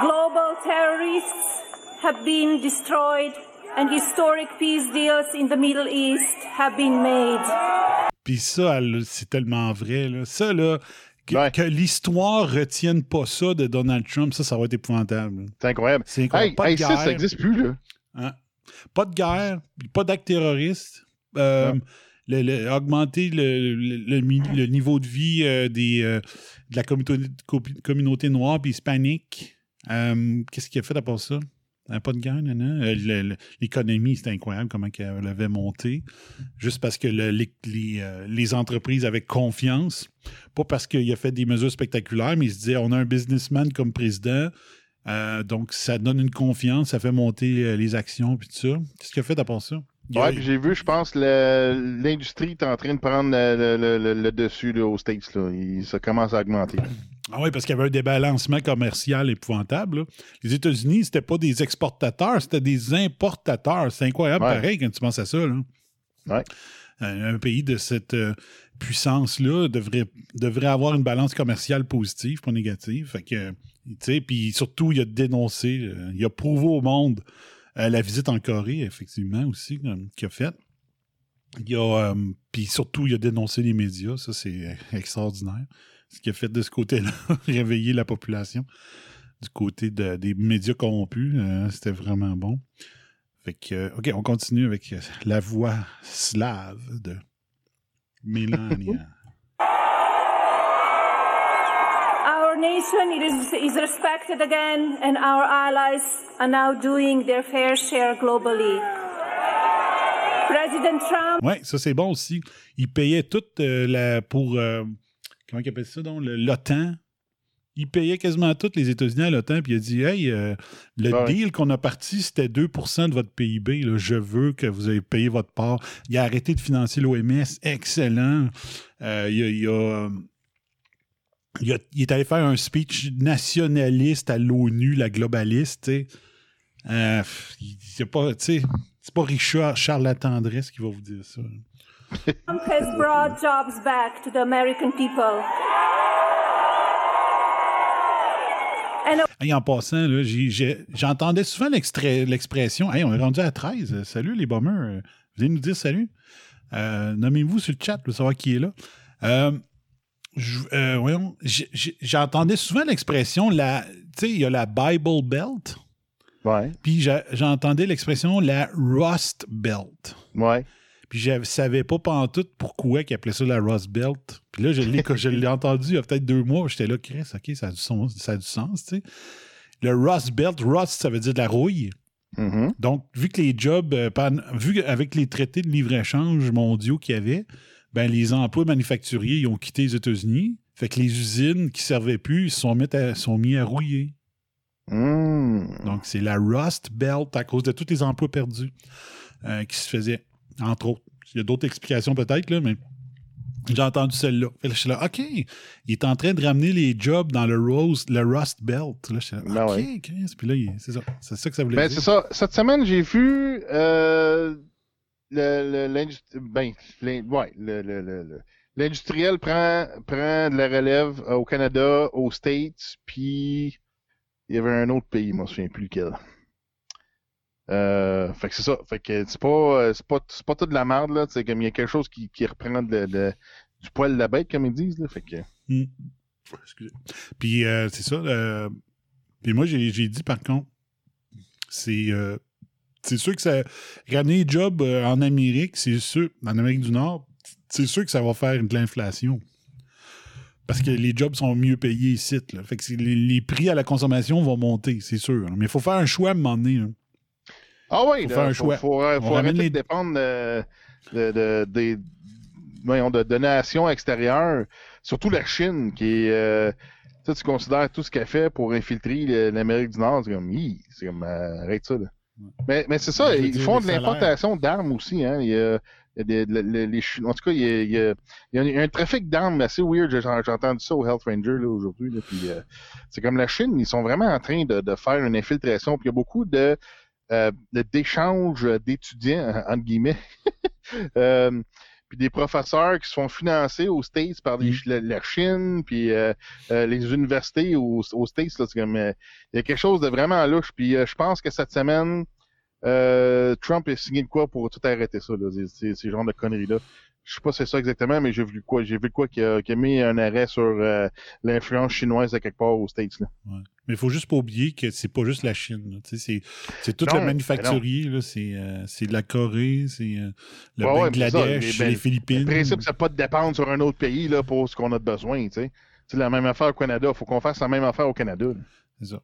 Global terrorists have been destroyed, and historic peace deals in the Middle East have been made. Puis ça, c'est tellement vrai. Là. Ça, là, que, que l'histoire retienne pas ça de Donald Trump, ça, ça va être épouvantable. C'est incroyable. C'est incroyable. Hey, pas de hey, guerre. ça n'existe plus, là. Hein? Pas de guerre, pas d'actes terroristes. Euh, le- le- augmenter le, niveau de vie euh, des, euh, de la communauté, co- communauté noire et hispanique. Qu'est-ce qu'il a fait à part ça? Euh, pas de non. Euh, L'économie, c'était incroyable comment elle avait monté. Juste parce que le- les, les, euh, les entreprises avaient confiance. Pas parce qu'il a fait des mesures spectaculaires, mais il se disait on a un businessman comme président. euh, donc, ça donne une confiance, ça fait monter les actions puis tout ça. Qu'est-ce qu'il a fait part ça? Ouais, puis j'ai vu, je pense, l'industrie est en train de prendre le, le- le- le dessus là, aux States. Là. Il- ça commence à augmenter. Ah oui, parce qu'il y avait un débalancement commercial épouvantable. là. Les États-Unis, c'était pas des exportateurs, c'était des importateurs. C'est incroyable, Ouais. pareil, quand tu penses à ça. là. Ouais. Un, un pays de cette euh, puissance-là devrait, devrait avoir une balance commerciale positive, pas négative. Fait que, puis surtout, il a dénoncé, euh, il a prouvé au monde euh, la visite en Corée, effectivement, aussi, euh, qu'il a fait. Il a, euh, puis surtout, il a dénoncé les médias. Ça, c'est extraordinaire. Ce qu'il a fait de ce côté-là, réveiller la population. Du côté de- des médias corrompus, euh, c'était vraiment bon. Fait que, euh, OK, on continue avec euh, la voix slave de Melania. Our nation is, is respected again, and our allies are now doing their fair share globally. President Trump Oui, ça c'est bon aussi. Il payait tout euh, la, pour. euh, comment il appelle ça donc? L'OTAN. Il payait quasiment toutes les États-Unis à l'OTAN, puis il a dit Hey, euh, le Ouais. deal qu'on a parti, c'était 2% de votre PIB. là. Je veux que vous ayez payé votre part. Il a arrêté de financer l'OMS. Excellent. Euh, il, a, il a, euh, il a- il est allé faire un speech nationaliste à l'ONU, la globaliste. Euh, pas, c'est pas Richard Charles Latendresse qui va vous dire ça. Has brought jobs back to the American people. And Hey, en passant, j'entendais souvent l'expression Hey, on est rendu à 13. Euh, Salut les bombers. Euh, Venez nous dire salut. Euh, Nommez-vous sur le chat pour savoir qui est là. Euh, euh, j'entendais souvent l'expression la. Tu sais, il y a la Bible Belt. Ouais. Puis j'entendais l'expression la Rust Belt. Ouais. Puis je savais pas pantoute pourquoi ils appelaient ça la Rust Belt. Puis là, je l'ai, je l'ai entendu il y a peut-être deux mois. J'étais là, Chris, OK, ça a du, sens, ça a du sens, tu sais. Le Rust Belt, Rust, ça veut dire de la rouille. Mhm. Donc, vu que les jobs, euh, vu avec les traités de libre-échange mondiaux qu'il y avait, ben, les emplois manufacturiers ils ont quitté les États-Unis. Fait que les usines qui servaient plus, ils se sont mis à, sont mis à rouiller. Mm. Donc, c'est la Rust Belt à cause de tous les emplois perdus euh, qui se faisaient, entre autres. Il y a d'autres explications peut-être, mais j'ai entendu celle-là. Je suis là, OK, il est en train de ramener les jobs dans le, Rose, le Rust Belt. Là, je suis là, Ben OK, ouais. Chris. Puis là, c'est ça. C'est ça que ça voulait Ben, dire. c'est ça. Cette semaine, j'ai vu euh, le- le- l'industrie. Ben, l'in- ouais, le- le- le- le- l'industriel prend, prend de la relève euh, au Canada, aux States, puis il y avait un autre pays, moi, je me souviens plus lequel. Euh, fait que c'est ça. Fait que c'est pas, euh, c'est pas, c'est pas tout de la merde, là. C'est comme il y a quelque chose qui, qui reprend de- de- du poil de la bête, comme ils disent, là. Fait que. Hmm. Excusez. Puis euh, c'est ça. euh, puis moi, j'ai j'ai dit par contre, c'est euh, c'est sûr que ça. Ramener les jobs euh, en Amérique, c'est sûr, en Amérique du Nord, c'est sûr que ça va faire de l'inflation. Parce que les jobs sont mieux payés ici. Là. Fait que les, les prix à la consommation vont monter, c'est sûr. Mais il faut faire un choix à un moment donné. là. Ah oui, Faut là, faire un faut, choix. Faut, euh, faut arrêter les- de dépendre de, de, de- voyons, de donations extérieures, surtout la Chine, qui est. euh, tu sais, tu considères tout ce qu'elle fait pour infiltrer l'Amérique du Nord, c'est comme, c'est comme, euh, arrête ça. Là. Mais, mais c'est ça, ils font de l'importation d'armes aussi. Hein. Il y a, il y les en tout cas, il y a, il y a- il y a un, il trafic d'armes assez weird. J'ai entendu ça au Health Ranger aujourd'hui. euh, c'est comme la Chine, ils sont vraiment en train de, de faire une infiltration. Puis il y a beaucoup de- d'échanges d'étudiants, entre guillemets. Euh, puis des professeurs qui se font financer aux States par les- la, la Chine, puis euh, euh, les universités aux, aux States. Là, c'est comme, euh, il y a quelque chose de vraiment louche. Puis euh, je pense que cette semaine, euh, Trump a signé de quoi pour tout arrêter ça, là, ces genres de conneries-là. Je sais pas si c'est ça exactement, mais j'ai vu quoi. J'ai vu quoi qui a, mis un arrêt sur euh, l'influence chinoise de quelque part aux States. Là. Ouais. Mais il faut juste pas oublier que c'est pas juste la Chine. C'est tout Non, le manufacturier. C'est euh, c'est de la Corée, c'est euh, le Ouais, ça, Bangladesh, ben, les Philippines. Le principe, c'est pas de dépendre sur un autre pays là, pour ce qu'on a de besoin. C'est la même affaire au Canada. Il faut qu'on fasse la même affaire au Canada. C'est ça.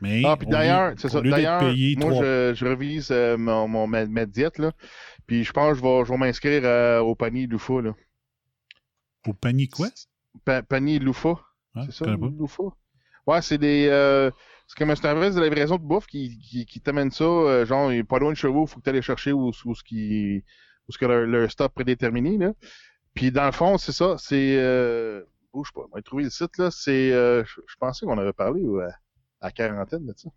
Mais Ah, puis d'ailleurs, c'est ça. D'ailleurs, moi, je, je revise euh, mon, mon, ma, ma diète, là. Puis je pense que je vais, je vais m'inscrire euh, au panier Loufa, là. Au panier quoi? Pa- panier Loufa. Ah, c'est ça. Loufa? Ouais, c'est des. Euh, c'est comme un service de livraison de bouffe qui, qui, qui t'amène ça, euh, genre, il est pas loin de chez vous, faut que tu ailles chercher où, où ce qui. Où ce que leur, leur stop prédéterminé, là. Puis dans le fond, c'est ça, c'est. Bouge pas, on va trouver le site, là. C'est. Je, pensais qu'on avait parlé à, à quarantaine de ça.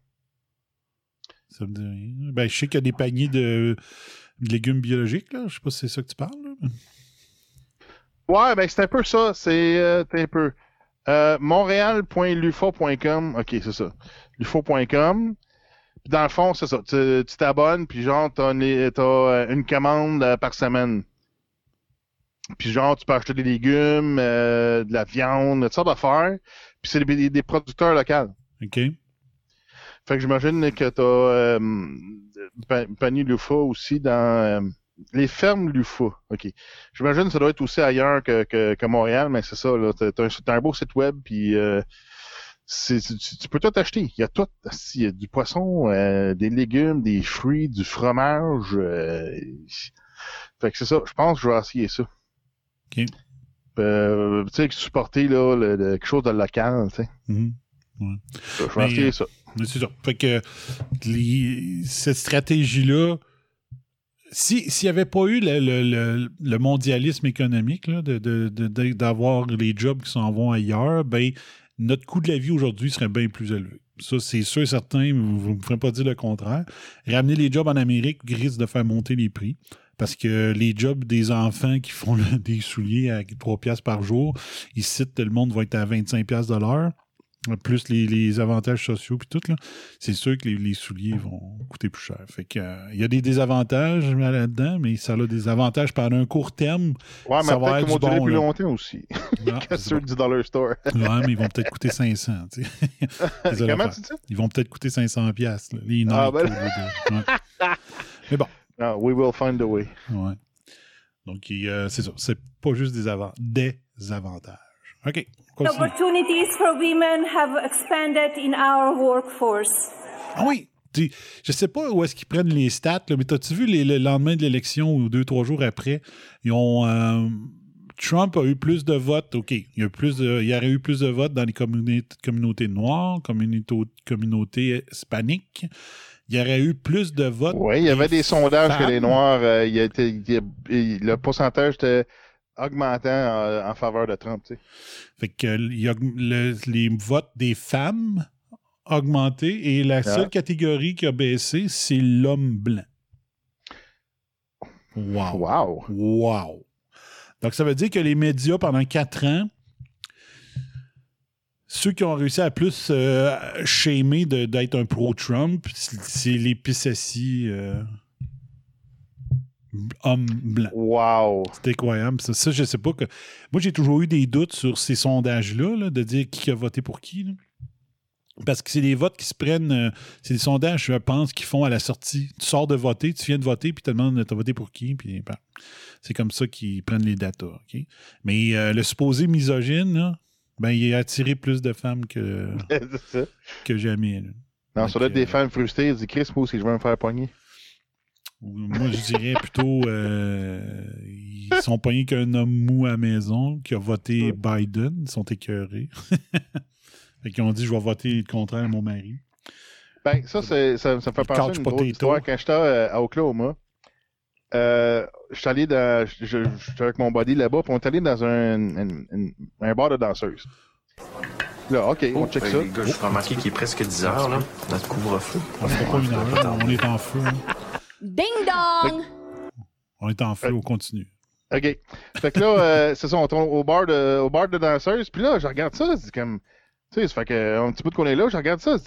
Ça me dit rien. Ben, je sais qu'il y a des paniers de légumes biologiques, là. Je sais pas si c'est ça que tu parles, là. Ouais, ben c'est un peu ça. C'est euh, un peu. Euh, Montréal.lufa.com. Ok, c'est ça. Lufa.com. Puis dans le fond, c'est ça. Tu t'abonnes, puis genre, t'as une, euh, une commande par semaine. Puis genre, tu peux acheter des légumes, euh, de la viande, toutes sortes d'affaires. Puis c'est des, des producteurs locaux. OK. Fait que j'imagine que t'as panier Lufa aussi dans euh, les fermes Lufa. OK. J'imagine que ça doit être aussi ailleurs que, que, que Montréal, mais c'est ça. Là. T'as, t'as un, t'as un beau site web, puis euh, c'est, tu, tu peux tout acheter. Il y a tout. Il y a du poisson, euh, des légumes, des fruits, du fromage. euh, fait que c'est ça. Je pense que je vais essayer ça. OK. Tu sais, supporter là, le- le- quelque chose de local, tu sais. Mhm. Ouais. Je vais Mais, essayer ça. C'est ça. Fait que cette stratégie-là, si- s'il n'y avait pas eu le, mondialisme économique, de- d'avoir les jobs qui s'en vont ailleurs, ben, notre coût de la vie aujourd'hui serait bien plus élevé. Ça, c'est sûr et certain, vous ne me ferez pas dire le contraire. Ramener les jobs en Amérique risque de faire monter les prix. Parce que les jobs des enfants qui font des souliers à 3 piastres par jour, ici, tout le monde va être à 25 piastres de l'heure plus les, les avantages sociaux puis tout, là, c'est sûr que les, les souliers vont coûter plus cher. Fait que euh, il y a des désavantages là-dedans, mais ça a des avantages par un court terme. Ouais, mais ça va être du durer bon, plus longtemps aussi. Ah, que ceux bon. du Dollar Store. Ouais, mais ils vont peut-être coûter 500. tu sais. C'est ça Comment tu dis? Ils vont peut-être coûter 500 piastres, là, les Nike Ah, ben ouais. Mais bon. Ah, we will find a way. Ouais. Donc, euh, c'est ça. C'est pas juste des, avant- des avantages. OK. Opportunities for women have expanded in our workforce. Ah oui! Tu- je sais pas où est-ce qu'ils prennent les stats, là, mais t'as-tu vu les- le lendemain de l'élection ou deux, trois jours après, ils ont. euh, Trump a eu plus de votes, OK. Il y, a plus de- il y aurait eu plus de votes dans les communautés, communautés noires, communautés, communautés hispaniques. Il y aurait eu plus de votes. Oui, il y avait des sondages que les femmes. Noirs, euh, il y a il y a- le pourcentage était augmentant en, en faveur de Trump. Tu sais. Fait que il y a le- les votes des femmes ont augmenté et la seule Ouais. catégorie qui a baissé, c'est l'homme blanc. Wow. Wow. Wow. Donc, ça veut dire que les médias, pendant quatre ans, ceux qui ont réussi à plus euh, d'être un pro-Trump, c'est les PCSI euh, hommes blancs. Wow. C'est incroyable. Ça, ça, je sais pas que. Moi, j'ai toujours eu des doutes sur ces sondages-là, là, de dire qui a voté pour qui. là. Parce que c'est des votes qui se prennent. euh, c'est des sondages, je pense, qu'ils font à la sortie. Tu sors de voter, tu viens de voter, puis tu te demandes t'as voté pour qui, puis ben, c'est comme ça qu'ils prennent les datas. Mais euh, le supposé misogyne, là, ben, il a attiré plus de femmes que, que jamais. là. Non, ça doit être des femmes frustrées. Ils disent Chris, moi aussi, je vais me faire pogner. Ou Moi, je dirais plutôt euh, ils sont pognés qu'un homme mou à la maison qui a voté Biden. Ils sont écœurés. fait qu'ils ont dit je vais voter le contraire à mon mari. Ben, ça, ça, ça me fait penser à une potato. d'histoire. Quand j'étais euh, à Oklahoma, euh, je suis allé dans. je- je- J'étais avec mon buddy là-bas, puis on est allé dans un, un, un- un bar de danseuses. Là, OK, on check ça. Les gars, je remarqué qu'il est presque 10 heures, là, notre couvre-feu. On fera pas une heure, on est en feu. hein. Ding dong! On est en feu, on continue. OK. Fait que là, euh, c'est ça, on tombe au bar de, au bar de danseuses, puis là, je regarde ça, c'est comme. Tu sais, ça fait que, un petit bout qu'on est là, je regarde ça.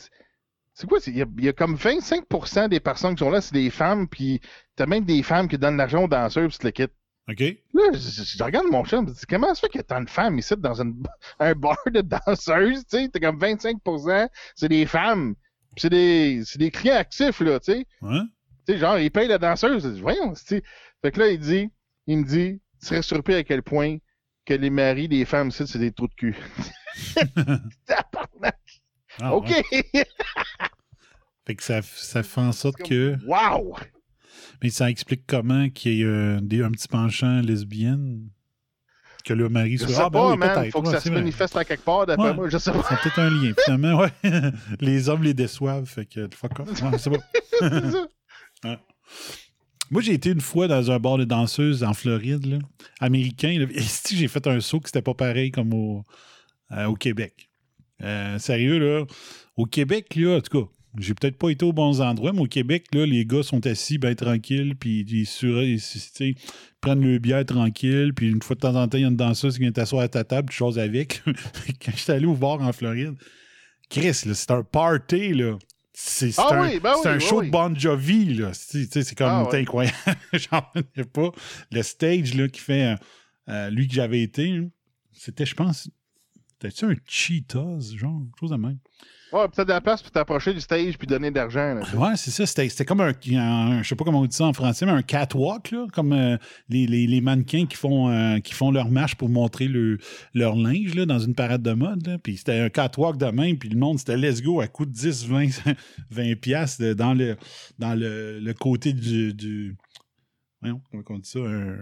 c'est- quoi? Il y, a, il y a comme 25% des personnes qui sont là, c'est des femmes, puis t'as même des femmes qui donnent l'argent aux danseuses, puis tu le quittes. OK? Là, je, je- je regarde mon chum, je me dis, comment ça fait qu'il y a tant de femmes ici dans une- un bar de danseuses, tu sais? T'as comme 25%, c'est des femmes. Puis c'est des, c'est des clients actifs, là, tu sais. Hein? Tu sais, genre, ils payent la danseuse. Je dis, Voyons, tu. Fait que là, il dit, il me dit, tu serais surpris à quel point que les maris des femmes c'est des trous de cul. Ah, OK! ouais. Fait que ça, ça fait en sorte que. Wow! Mais ça explique comment qu'il y ait euh, des, un petit penchant lesbienne. Que le mari Je soit. sais ah, ben pas, oui, man. Faut que Ouais, ça se vrai. manifeste à quelque part, d'après Ouais. moi. Je sais pas. C'est peut-être un lien, finalement, ouais. les hommes les déçoivent, fait que fuck off. Ouais, c'est bon. C'est ça. Moi, j'ai été une fois dans un bar de danseuses en Floride, là, américain. Et si j'ai fait un saut que c'était pas pareil comme au, euh, au Québec. Euh, sérieux, là. Au Québec, là, en tout cas, j'ai peut-être pas été aux bons endroits, mais au Québec, là, les gars sont assis bien tranquilles, puis ils, sur, ils, prennent le bière tranquille, puis une fois de temps en temps, il y a une danseuse qui vient t'asseoir à ta table, tu choses avec. Quand j'étais allé au bar en Floride, Chris, c'est un party, là. C'est Ah un, oui, ben oui, un oui, show de Bon Jovi, là. C'est comme Ah incroyable. J'en revenais pas. Le stage, là, qui fait euh, euh, lui que j'avais été, là, c'était, je pense, c'était-tu un Cheetahs, genre, chose de même. Ouais, peut-être de la place pour t'approcher du stage puis donner de l'argent. Ouais, c'est ça. C'était, comme un, un- Je sais pas comment on dit ça en français, mais un catwalk, là, comme euh, les, les- mannequins qui font, euh, qui font leur marche pour montrer le, leur linge là, dans une parade de mode. Puis c'était un catwalk de même, puis le monde, c'était let's go à coup de 10, 20, 20 piastres dans le, dans le, côté du. voyons, comment on dit ça? Un,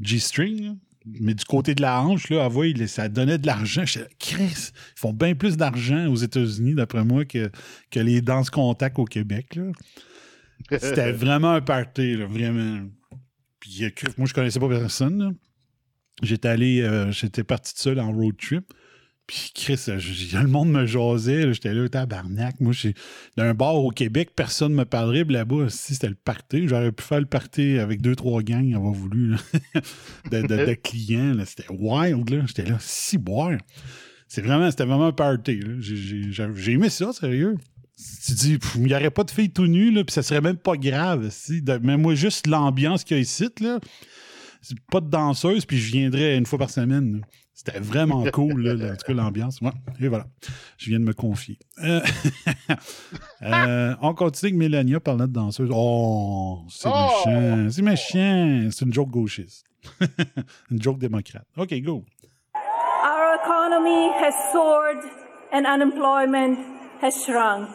G-string. Mais du côté de la hanche, là, avouez, ça donnait de l'argent. Là, Chris, ils font bien plus d'argent aux États-Unis, d'après moi, que, que les danses contact au Québec. Là. C'était vraiment un party, là, vraiment. Puis euh, moi, je connaissais pas personne. là. J'étais allé, euh, j'étais parti tout seul en road trip. Puis Chris, euh, le monde me jasait. là, J'étais là, tabarnak. Moi, j'ai d'un bar au Québec, personne me parlerait. Là-bas, si c'était le party, j'aurais pu faire le party avec deux, trois gangs, avoir voulu, là, de, de- de clients. C'était wild, là. J'étais là, si boire. C'est vraiment, c'était vraiment un party. là. J'ai- aimé ça, sérieux. Tu dis, il n'y aurait pas de filles tout nues, là, puis ça serait même pas grave. Si, de- mais moi, juste l'ambiance qu'il y a ici, là, c'est pas de danseuse, puis je viendrais une fois par semaine. C'était vraiment cool, là, là, en tout cas, l'ambiance. Ouais, et voilà. Je viens de me confier. Euh, euh, on continue avec Mélania parlant de danseuse. Oh, c'est Oh! méchant. C'est méchant. C'est une joke gauchiste. une joke démocrate. OK, go. Our economy has soared and unemployment has shrunk.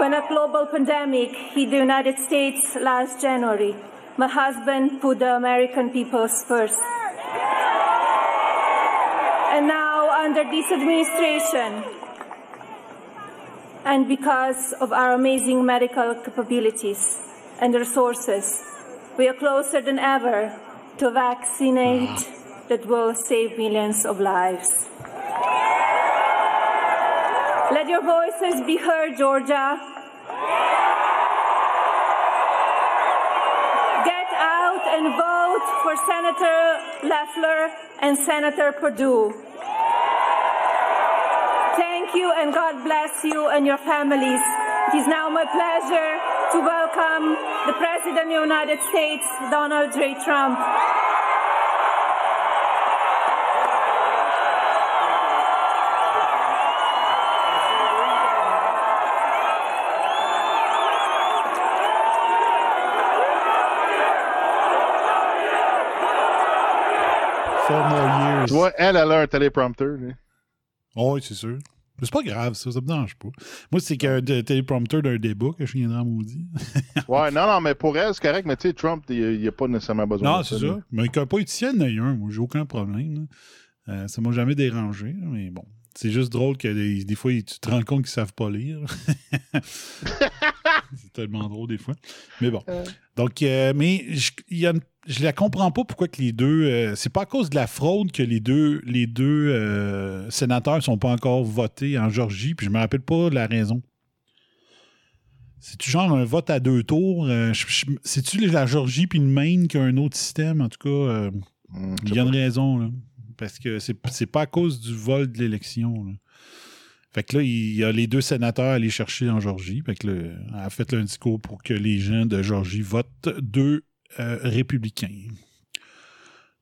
When a global pandemic hit the United States last January, my husband put the American peoples first. Under this administration, and because of our amazing medical capabilities and resources, we are closer than ever to vaccinate that will save millions of lives. Let your voices be heard, Georgia. Get out and vote for Senator Leffler and Senator Perdue. Thank you and God bless you and your families. It is now my pleasure to welcome the President of the United States, Donald J. Trump. Four more years. Tu vois, elle, elle a un téléprompteur. Oh, oui, c'est sûr. Mais c'est pas grave, ça, ça me dérange pas. Moi, c'est qu'un téléprompteur d'un débat que je viendrai en maudit. Ouais, non, non, mais pour elle, c'est correct, mais tu sais, Trump, il n'y a pas nécessairement besoin non, de c'est là. ça. Mais qu'un politicien en ait un, moi, j'ai aucun problème. Euh, ça m'a jamais dérangé, mais bon. C'est juste drôle que des, des fois, tu te rends compte qu'ils savent pas lire. c'est tellement drôle des fois. Mais bon. Donc, euh, mais je, y a je la comprends pas pourquoi que les deux. euh, c'est pas à cause de la fraude que les deux, les deux euh, sénateurs sont pas encore votés en Georgie, puis je me rappelle pas la raison. C'est-tu genre un vote à deux tours? euh, C'est-tu la Georgie puis le Maine qui a un autre système? En tout cas, euh, Hmm, il y a une raison, là. Parce que c'est c'est pas à cause du vol de l'élection. là. Fait que là, il y a les deux sénateurs à aller chercher en Georgie. Fait que là, elle a fait un discours pour que les gens de Georgie votent deux euh, républicains.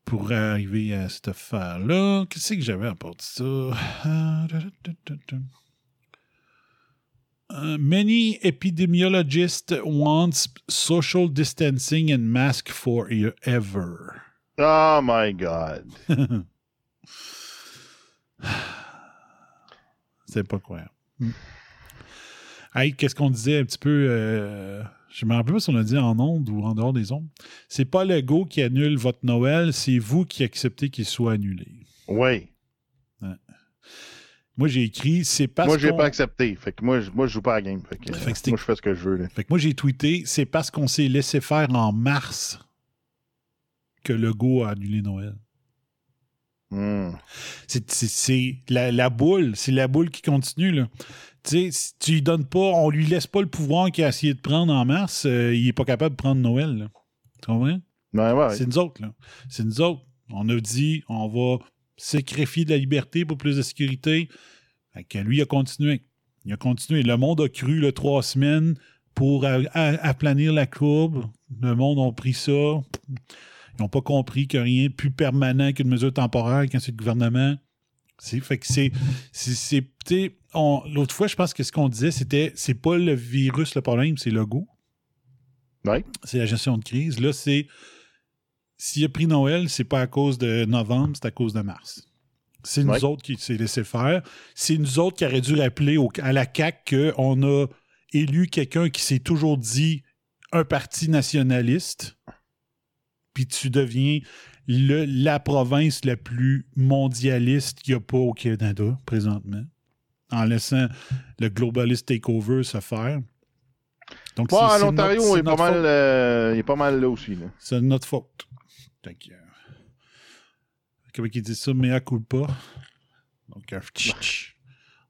Pour arriver à cette affaire-là, qu'est-ce que j'avais à part de ça? Ah, da, da, da, da, da. Uh, many epidemiologists want social distancing and mask forever. Oh my God. C'est pas croyable. Hmm. Hey, qu'est-ce qu'on disait un petit peu. euh, je me rappelle pas si on l'a dit en ondes ou en dehors des ondes. C'est pas le go qui annule votre Noël, c'est vous qui acceptez qu'il soit annulé. Oui. Moi, j'ai écrit, c'est parce Moi, j'ai qu'on- pas accepté. Fait que moi, je- moi, je joue pas à la game. Fait que, Fait que c'était- moi, je fais ce que je veux. Là. Fait que moi, j'ai tweeté, c'est parce qu'on s'est laissé faire en mars que le go a annulé Noël. Hmm. C'est- la, la boule, c'est la boule qui continue. Là. Tu sais, si tu lui donnes pas, on lui laisse pas le pouvoir qu'il a essayé de prendre en mars, euh, il est pas capable de prendre Noël. Là. Tu comprends? Ouais, ouais. C'est nous autres, là. C'est nous autres. On a dit, on va sacrifier de la liberté pour plus de sécurité. Fait que lui, il a continué. Il a continué. Le monde a cru le trois semaines pour aplanir la courbe. Le monde a pris ça. Ils n'ont pas compris que rien de plus permanent qu'une mesure temporaire quand c'est le gouvernement. C'est, fait que c'est. l'autre fois, je pense que ce qu'on disait, c'était c'est pas le virus le problème, c'est le goût. C'est la gestion de crise. Là, c'est. S'il a pris Noël, c'est pas à cause de novembre, c'est à cause de mars. C'est nous Ouais. autres qui s'est laissé faire. C'est nous autres qui auraient dû rappeler au- à la CAQ qu'on a élu quelqu'un qui s'est toujours dit un parti nationaliste, puis tu deviens le- la province la plus mondialiste qu'il n'y a pas au Canada présentement, en laissant le globalist takeover se faire. Donc, Ouais, c'est- en c'est Ontario, notre- il c'est est, pas mal, euh, il est pas mal là aussi. Là. C'est notre faute. Que, euh, comment ils disent ça? Mea culpa. Donc, euh, tch, tch.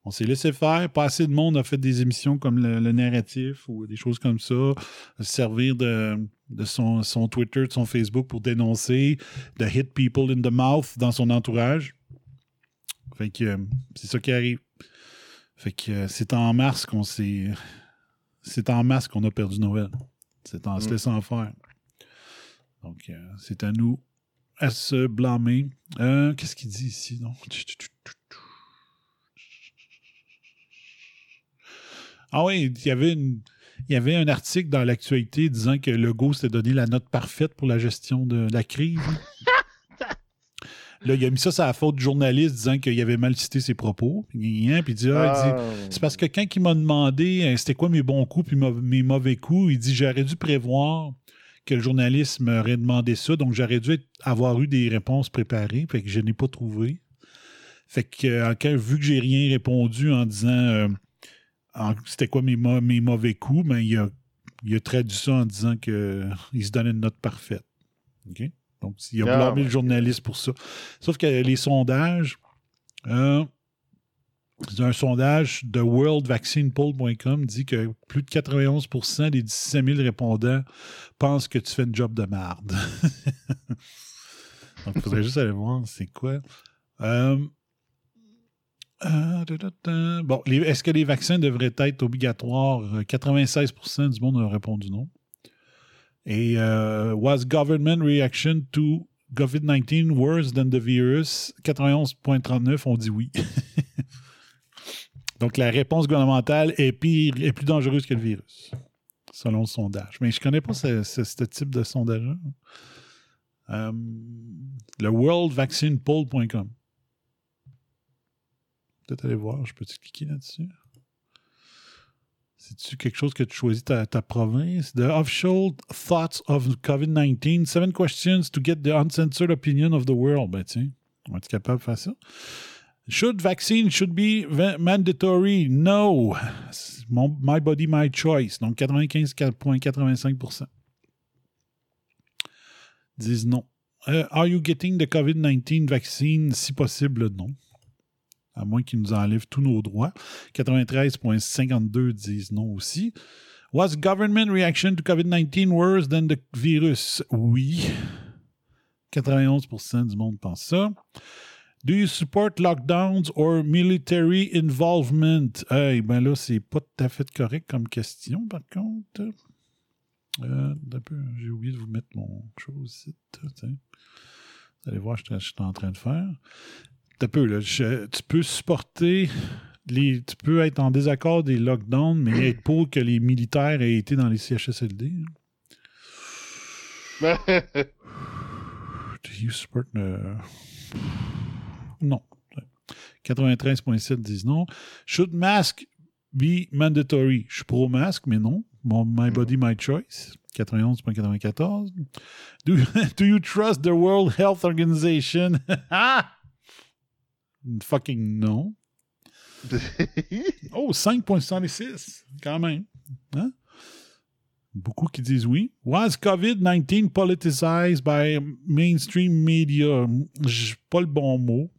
On s'est laissé faire. Pas assez de monde a fait des émissions comme le, le narratif ou des choses comme ça. Se servir de, de son, son Twitter, de son Facebook pour dénoncer, de hit people in the mouth dans son entourage. Fait que c'est ça qui arrive. Fait que c'est en mars qu'on s'est. C'est en mars qu'on a perdu Noël. C'est en se Mm. laissant faire. Donc, euh, c'est à nous à se blâmer. Euh, Qu'est-ce qu'il dit ici? Ah oui, il y avait une- il y avait un article dans l'actualité disant que Legault s'était donné la note parfaite pour la gestion de la crise. Là, il a mis ça sur la faute du journaliste disant qu'il avait mal cité ses propos. Puis il dit, ah, dit, Ah. c'est parce que quand il m'a demandé euh, c'était quoi mes bons coups puis mes mauvais coups, il dit j'aurais dû prévoir que le journaliste m'aurait demandé ça, donc j'aurais dû avoir eu des réponses préparées, fait que je n'ai pas trouvé. Fait que euh, quand, vu que j'ai rien répondu en disant euh, c'était quoi mes, mau- mes mauvais coups, ben, il, a, il a traduit ça en disant qu'il se donnait une note parfaite. Donc, il a Ah, blâmé ouais. le journaliste pour ça. Sauf que les sondages, euh, c'est un sondage de worldvaccinepoll.com dit que plus de 91% des 17 000 répondants pensent que tu fais une job de merde. Donc, il faudrait juste aller voir c'est quoi. Euh, euh, da. bon, est-ce que les vaccins devraient être obligatoires? Euh, 96% du monde a répondu non. Et euh, was government reaction to COVID-19 worse than the virus? 91,39 ont dit oui. Donc, la réponse gouvernementale est pire, est plus dangereuse que le virus, selon le sondage. Mais je ne connais pas ce, type de sondage-là. Euh, le worldvaccinepoll.com. Peut-être aller voir, je peux-tu cliquer là-dessus? C'est-tu quelque chose que tu choisis ta, ta province? The official thoughts of COVID-19. Seven questions to get the uncensored opinion of the world. Ben tiens, on va être capable de faire ça? Should vaccine should be mandatory? No. Mon- my body, my choice. Donc 95,85% disent non. Euh, are you getting the COVID-19 vaccine? Si possible, non. À moins qu'ils nous enlèvent tous nos droits. 93,52 disent non aussi. Was government reaction to COVID-19 worse than the virus? Oui. 91% du monde pense ça. Do you support lockdowns or military involvement? Eh ben là, c'est pas tout à fait correct comme question, par contre. Euh, J'ai oublié de vous mettre mon chose ici. Vous allez voir, je suis en train de faire. Un peu, là, je- tu peux supporter les. Tu peux être en désaccord des lockdowns, mais être pour que les militaires aient été dans les CHSLD. hein. Do you support the- Non. 93.7 disent non. Should mask be mandatory? Je suis pro-masque, mais non. Mon My Body, My Choice. 91.94. Do, do you trust the World Health Organization? Fucking non. oh, 5.66, quand même. Hein? Beaucoup qui disent oui. Was COVID-19 politicized by mainstream media? Pas le bon mot.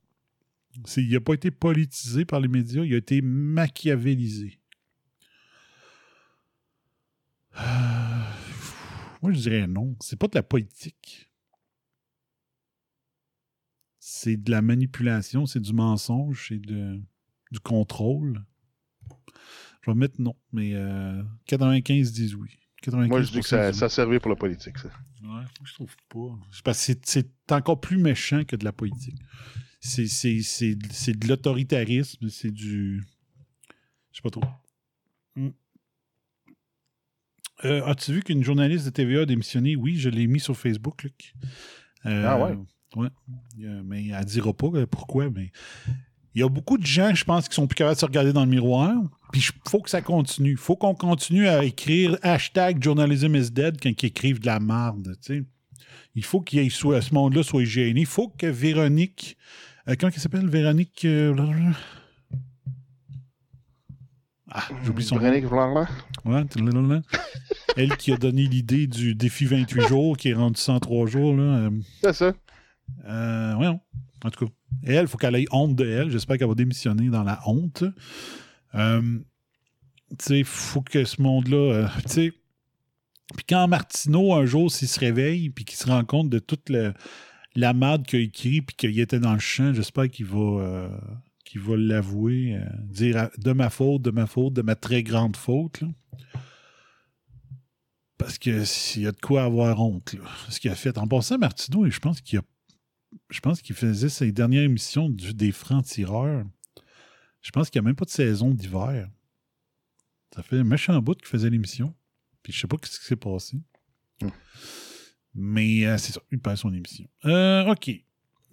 Il n'a pas été politisé par les médias, il a été machiavélisé. Moi, je dirais non. C'est pas de la politique. C'est de la manipulation, c'est du mensonge, c'est du contrôle. Je vais mettre non, mais euh, 95 disent oui. 95 Moi, je dis que ça, ça servait pour la politique, ça. Ouais, je trouve pas. C'est parce que c'est- c'est encore plus méchant que de la politique. C'est de l'autoritarisme, c'est du. Je sais pas trop. Hmm. Euh, As-tu vu qu'une journaliste de TVA a démissionné? Oui, je l'ai mis sur Facebook, Luc. Euh, Ah ouais? Ouais. Mais elle dira pas euh, pourquoi, mais il y a beaucoup de gens, je pense, qui sont plus capables de se regarder dans le miroir. Puis il faut que ça continue. Il faut qu'on continue à écrire hashtag journalism is dead quand ils écrivent de la merde. Il faut qu'il y ait soit, ce monde-là soit hygiéné. Il faut que Véronique. euh, comment elle s'appelle? Véronique. euh, ah, j'oublie son nom. Véronique? Ouais, blablabla. Elle qui a donné l'idée du défi 28 jours, qui est rendu 103 jours. Là, euh, C'est ça. Euh, voyons. En tout cas, elle, il faut qu'elle ait honte de elle. J'espère qu'elle va démissionner dans la honte. Euh, tu sais, il faut que ce monde-là. euh, tu sais. Puis quand Martineau, un jour, s'il se réveille, puis qu'il se rend compte de toute la merde qu'il a écrit, puis qu'il était dans le champ, j'espère qu'il va. va l'avouer, dire de ma faute, de ma faute, de ma très grande faute. Parce que s'il y a de quoi avoir honte, ce qu'il a fait. En passant, Martineau, je pense qu'il a je pense qu'il faisait ses dernières émissions du, des francs-tireurs. Je pense qu'il n'y a même pas de saison d'hiver. Ça fait un méchant bout qu'il faisait l'émission. Puis je sais pas ce qui s'est passé. Mais euh, c'est ça, il perd son émission. Euh, OK. Y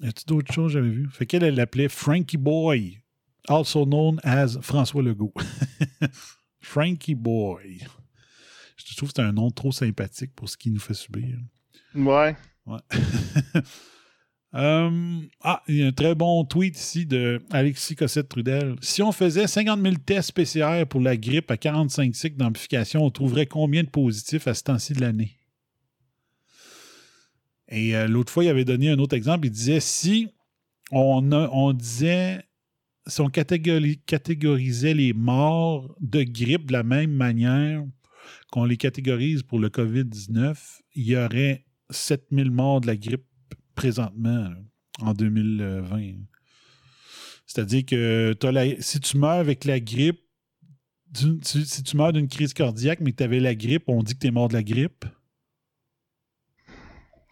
a-t-il d'autres choses que j'avais vues? Fait qu'elle, elle l'appelait Frankie Boy, also known as François Legault. Frankie Boy. Je trouve que c'est un nom trop sympathique pour ce qu'il nous fait subir. Ouais. Ouais. Euh, ah, il y a un très bon tweet ici de Alexis Cossette-Trudel. Si on faisait 50 000 tests PCR pour la grippe à 45 cycles d'amplification, on trouverait combien de positifs à ce temps-ci de l'année? Et euh, l'autre fois, il avait donné un autre exemple. Il disait si on, on disait, si on catégori- catégorisait les morts de grippe de la même manière qu'on les catégorise pour le COVID-19, il y aurait 7000 morts de la grippe présentement en 2020. C'est-à-dire que la- si tu meurs avec la grippe, tu- si tu meurs d'une crise cardiaque, mais que tu avais la grippe, on dit que tu es mort de la grippe.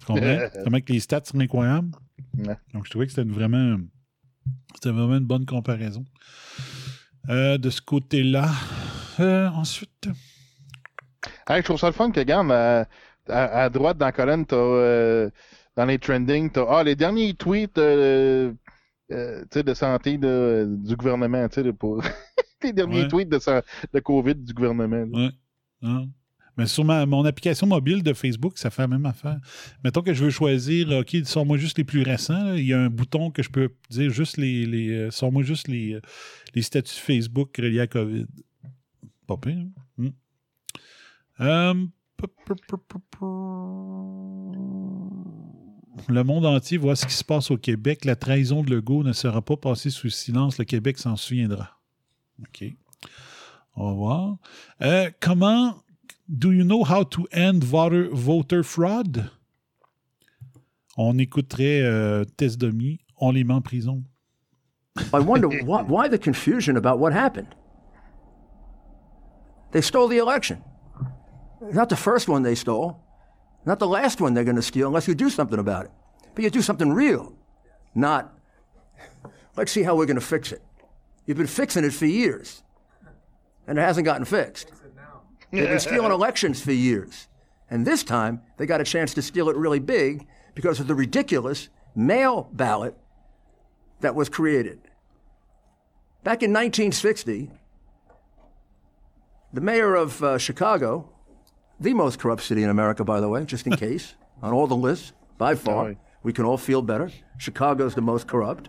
Tu comprends? Comment que les stats sont incroyables? Ouais. Donc, je trouvais que c'était vraiment, c'était vraiment une bonne comparaison. Euh, de ce côté-là. Euh, ensuite. Hey, je trouve ça le fun que, regarde, à, à- à droite dans la colonne, t'as, euh, dans les trending, t'as, ah, les derniers tweets euh, euh, de santé de- du gouvernement, tu sais, pour les derniers Ouais. tweets de, sa- de COVID du gouvernement. Ouais. Hein? Mais sur ma- mon application mobile de Facebook, ça fait la même affaire. Mettons que je veux choisir, OK, sors-moi juste les plus récents. là. Il y a un bouton que je peux dire juste les. les euh, sors-moi juste les, euh, les statuts Facebook reliés à COVID. Pas pire. hein? Hmm. Euh, Le monde entier voit ce qui se passe au Québec. La trahison de Legault ne sera pas passée sous silence. Le Québec s'en souviendra. OK. On va voir. Euh, comment do you know how to end voter, voter fraud? On écouterait euh, Tess Demi, on les met en prison. I wonder why, why the confusion about what happened? They stole the election. Not the first one they stole, not the last one they're going to steal unless you do something about it. But you do something real, not, let's see how we're going to fix it. You've been fixing it for years, and it hasn't gotten fixed. They've been stealing elections for years. And this time, they got a chance to steal it really big because of the ridiculous mail ballot that was created. Back in 1960, the mayor of uh, Chicago, the most corrupt city in America, by the way, just in case, on all the lists, by far, Right. we can all feel better. Chicago's the most corrupt.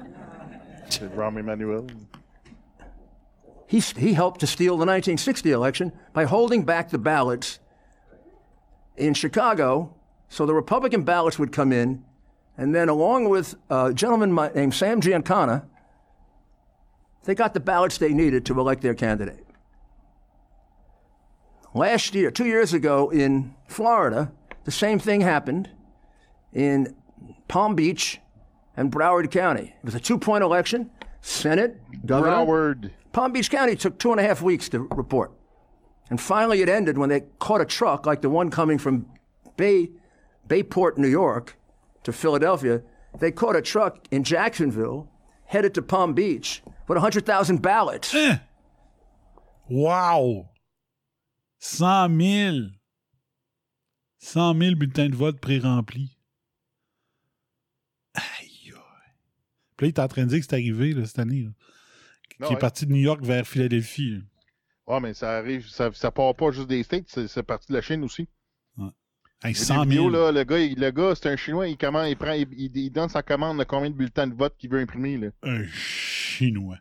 Rahm Emanuel. He, he helped to steal the 1960 election by holding back the ballots in Chicago so the Republican ballots would come in. And then, along with a gentleman named Sam Giancana, they got the ballots they needed to elect their candidate. Last year, two years ago in Florida, the same thing happened in Palm Beach and Broward County. It was a two point election Senate, governor. Broward. Palm Beach County took two and a half weeks to report. And finally, it ended when they caught a truck like the one coming from Bay, Bayport, New York, to Philadelphia. They caught a truck in Jacksonville, headed to Palm Beach, with 100,000 ballots. Eh. Wow! 100 000! 100 000 bulletins de vote pré-remplis. Aïe! aïe. Puis là, il est en train de dire que c'est arrivé là, cette année. là. Qui est parti de New York vers Philadelphie. là. Ouais, mais ça arrive, ça, ça part pas juste des States, c'est parti de la Chine aussi. Hey, J'ai des 100 vidéos, 000. là, le gars, il- le gars c'est un Chinois, il, commande, il, prend, il donne sa commande de combien de bulletins de vote qu'il veut imprimer. Là. Un Chinois.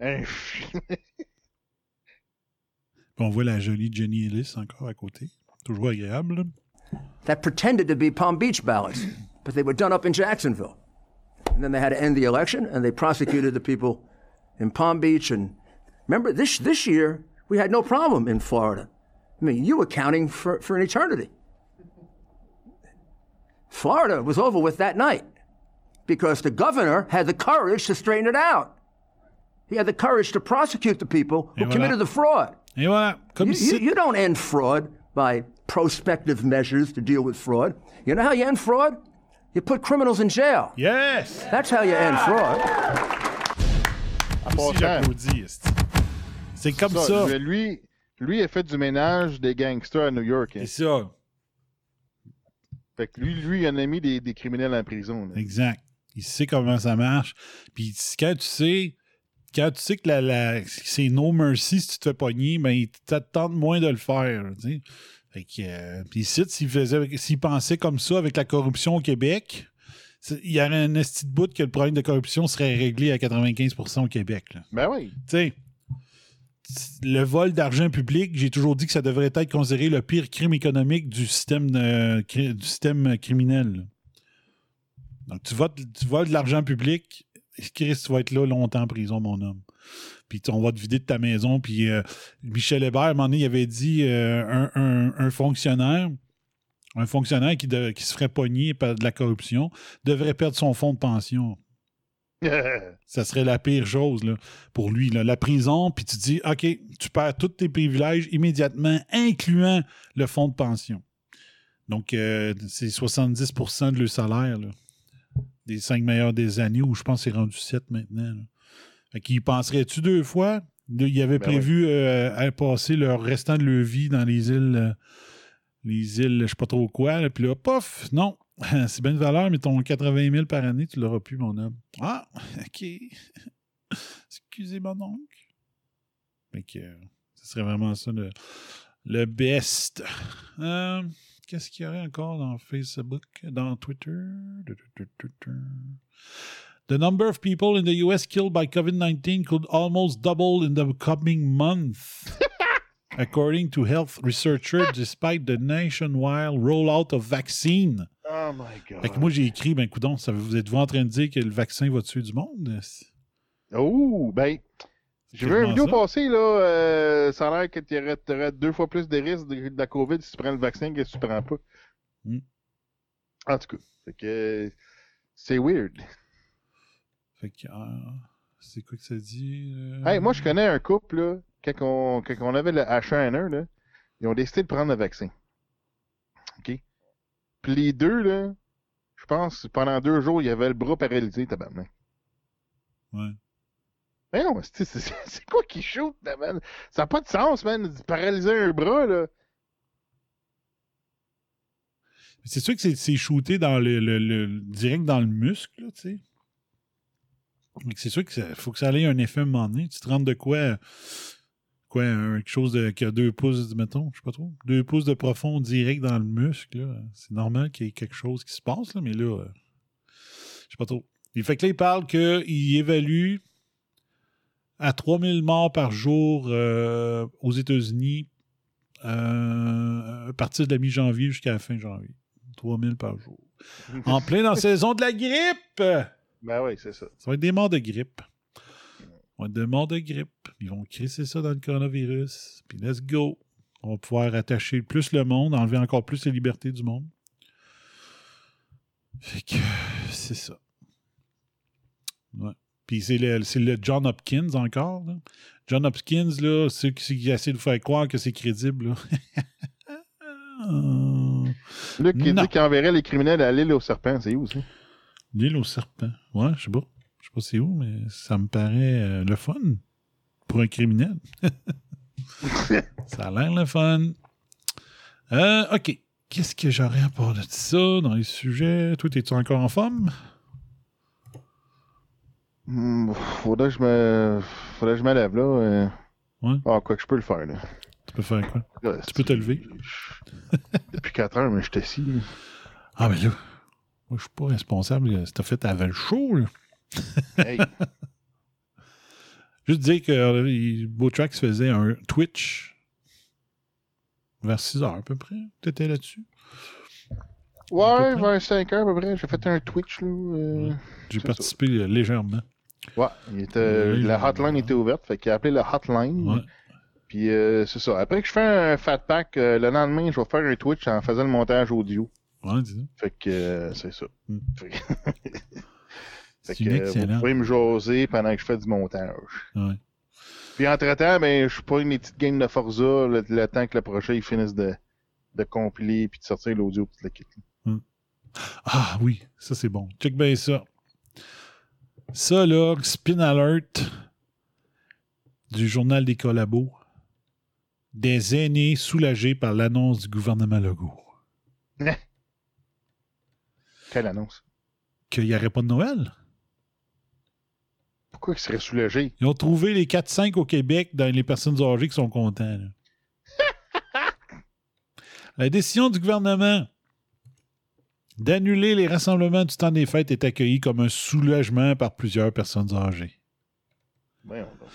Un Chinois. Puis on voit la jolie Jenny Ellis encore à côté. Toujours agréable. là. that pretended to be Palm Beach ballots, but they were done up in Jacksonville. And then they had to end the election, and they prosecuted the people in Palm Beach. And remember, this this year we had no problem in Florida. I mean, you were counting for, for an eternity. Florida was over with that night because the governor had the courage to straighten it out. He had the courage to prosecute the people who Et voilà. committed the fraud. Et voilà. Comme You, si. you, you don't end fraud by prospective measures to deal with fraud. You know how you end fraud? You put criminals in jail. Yes! That's how you end fraud. C'est comme ça. ça, Lui, lui a fait du ménage des gangsters à New York. hein. C'est ça. Fait que lui, lui, il en a mis des, des criminels en prison. là. Exact. Il sait comment ça marche. Puis quand tu sais, quand tu sais que la, la- c'est no mercy si tu te fais pogner, ben il t'attend moins de le faire. tu sais. Fait que, euh, puis ici, s'il pensait comme ça avec la corruption au Québec, il y aurait un esti de bout que le problème de corruption serait réglé à 95% au Québec. là. Ben oui. Tu sais, le vol d'argent public, j'ai toujours dit que ça devrait être considéré le pire crime économique du système, de- du système criminel. Donc, tu, votes, tu voles de l'argent public, Chris, tu vas être là longtemps en prison, mon homme. Puis on va te vider de ta maison. Puis euh, Michel Hébert, à un moment donné, il avait dit euh, un, un- un fonctionnaire, un fonctionnaire qui, de- qui se ferait pogner par de la corruption, devrait perdre son fonds de pension. Ça serait la pire chose là, pour lui. là. La prison, puis tu dis, OK, tu perds tous tes privilèges immédiatement, incluant le fonds de pension. Donc, euh, c'est 70% de le salaire là, des cinq meilleures des années, où je pense que c'est rendu 7 maintenant. Là. Fait qu'il y penserait-tu deux fois? Il avait Ben prévu euh, à passer le restant de leur vie dans les îles, euh, les îles, je sais pas trop quoi. là. Puis là, pof, non, c'est bien de valeur, mais ton 80 000 par année, tu l'auras plus, mon homme. Ah, OK. Excusez-moi donc. Fait que euh, ce serait vraiment ça le, le best. Qu'est-ce qu'il y aurait encore dans Facebook, dans Twitter? The number of people in the US killed by COVID 19 could almost double in the coming month, according to health researchers, despite the nationwide rollout of vaccine. Oh my God. Fait que moi, j'ai écrit, ben, coudon, ça, vous êtes-vous en train de dire que le vaccin va tuer du monde? Oh, ben, j'ai vu une vidéo passer, là, euh, ça a l'air que tu aurais, deux fois plus de risques de, de la COVID si tu prends le vaccin que si tu prends pas. Mm. En tout cas, fait que c'est weird. Fait que, euh, c'est quoi que ça dit? euh? Hey, moi, je connais un couple, là, quand on, quand on avait le H1N1, là, ils ont décidé de prendre le vaccin. OK? Puis les deux, là, je pense, pendant deux jours, il y avait le bras paralysé, tabarnak. Ouais. Mais non, c'est quoi qui shoot, là, man? Ça n'a pas de sens, man, de paralyser un bras, là. C'est sûr que c'est- shooté dans le, le- le- direct dans le muscle, tu sais. C'est sûr qu'il faut que ça ait un effet moment donné. Tu te rends de quoi quoi, quelque chose de, qui a deux pouces, mettons, je sais pas trop, deux pouces de profond direct dans le muscle, c'est normal qu'il y ait quelque chose qui se passe, là, mais là, euh, je sais pas trop. Il fait que là, il parle qu'il évalue à 3000 morts par jour euh, aux États-Unis euh, à partir de la mi-janvier jusqu'à la fin janvier. 3000 par jour. En plein dans la saison de la grippe! Ben oui, c'est ça. Ça va être des morts de grippe. Ça va être des morts de grippe. Ils vont crisser ça dans le coronavirus. Puis let's go. On va pouvoir attacher plus le monde, enlever encore plus les libertés du monde. Fait que c'est ça. Ouais. Puis c'est le, c'est le John Hopkins encore. là. John Hopkins, là, ceux qui, essaient de vous faire croire que c'est crédible. Là. Luc qui Non. dit qu'il enverrait les criminels à l'île aux serpents, c'est où ça? L'île aux serpents. Ouais, je sais pas. Je sais pas c'est où, mais ça me paraît euh, le fun pour un criminel. ça a l'air le fun. Euh, OK. Qu'est-ce que j'aurais à part de ça dans les sujets? Toi, es-tu encore en forme? Hmm, faudrait que je me. Faudrait que je me lève là. Ouais. Ah, quoi que je peux le faire là. Tu peux faire quoi? Là, Tu peux te lever? Depuis 4 heures, mais je suis assis. là. Ah, mais là, moi, je suis pas responsable. Si t'as fait avant le show, là. Hey. Juste dire que euh, Botrax faisait un Twitch vers 6 heures à peu près. T'étais là-dessus? Ouais, vers 5 heures à peu près. J'ai fait un Twitch là. euh, J'ai participé euh, légèrement. Ouais, il était, Oui, la hotline était ouverte, fait qu'il a appelé la hotline. Ouais. Puis euh, c'est ça. Après que je fais un fat pack, euh, le lendemain, je vais faire un Twitch en faisant le montage audio. Ouais, dis donc. Fait que euh, c'est ça. Mm. Fait que, euh, vous excellent. pouvez me jaser pendant que je fais du montage. Ouais. Puis entre-temps, ben, je pas une petite game de Forza le, le temps que le projet il finisse de, de compiler puis de sortir l'audio puis le kit. Ah oui, ça c'est bon. Check bien ça. Ça là, spin alert du journal des collabos. Des aînés soulagés par l'annonce du gouvernement Legault Quelle annonce? qu'il n'y aurait pas de Noël. Pourquoi il serait soulagé? Ils ont trouvé les 4-5 au Québec dans les personnes âgées qui sont contents. La décision du gouvernement d'annuler les rassemblements du temps des fêtes est accueillie comme un soulagement par plusieurs personnes âgées. Voyons donc.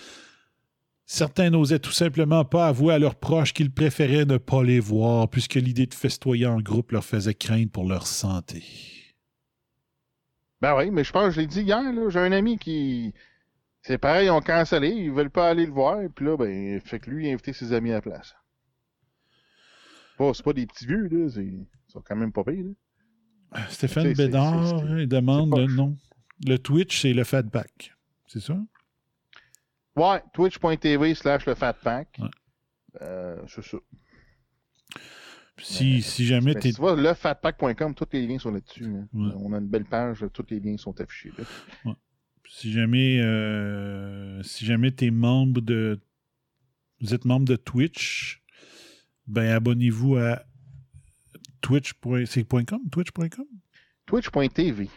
Certains n'osaient tout simplement pas avouer à leurs proches qu'ils préféraient ne pas les voir puisque l'idée de festoyer en groupe leur faisait craindre pour leur santé. Ben oui, mais je pense je l'ai dit hier, j'ai un ami qui. C'est pareil, ils ont cancellé, ils veulent pas aller le voir, puis là, ben, fait que lui, il a invité ses amis à la place. Pas- c'est pas des petits vieux, là, ils sont quand même pas pires, là. Stéphane Bédard c'est- il demande le nom. Le Twitch, c'est le Fatback. C'est ça? Ouais, twitch.tv slash le fatpack. Euh, c'est ça. Si, si jamais Mais t'es. tu vois, le fatpack.com, tous les liens sont là-dessus. là. Ouais. On a une belle page, tous les liens sont affichés. Là. Si jamais, euh, si jamais t'es membre de, vous êtes membre de Twitch, ben abonnez-vous à twitch.com, twitch.com, Twitch.tv.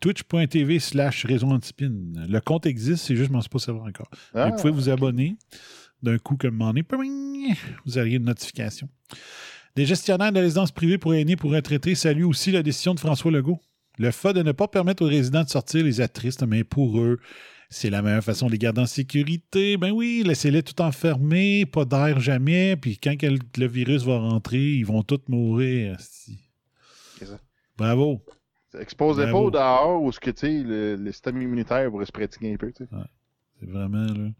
twitch.tv slash réseau antispin. Le compte existe, c'est juste, je m'en suis pas savoir encore. Ah, Mais vous pouvez vous abonner d'un coup comme m'en est, vous auriez une notification. Des gestionnaires de résidences privées pour aînés pour retraités saluent aussi la décision de François Legault. Le fait de ne pas permettre aux résidents de sortir les attristes, mais pour eux, c'est la meilleure façon de les garder en sécurité. Ben oui, laissez-les tout enfermés, pas d'air jamais, puis quand le, virus va rentrer, ils vont tous mourir. ça. Bravo. Exposez pas au dehors où ce que, tu sais, le, le système immunitaire pourrait se pratiquer un peu. C'est vraiment là.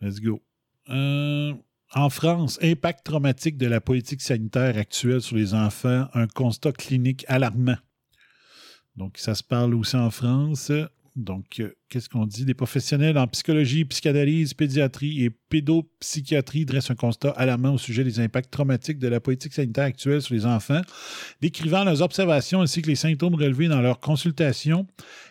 Let's go. Euh, en France, impact traumatique de la politique sanitaire actuelle sur les enfants, un constat clinique alarmant. Donc, ça se parle aussi en France. Donc, qu'est-ce qu'on dit? Des professionnels en psychologie, psychanalyse, pédiatrie et pédopsychiatrie dressent un constat alarmant au sujet des impacts traumatiques de la politique sanitaire actuelle sur les enfants, décrivant leurs observations ainsi que les symptômes relevés dans leurs consultations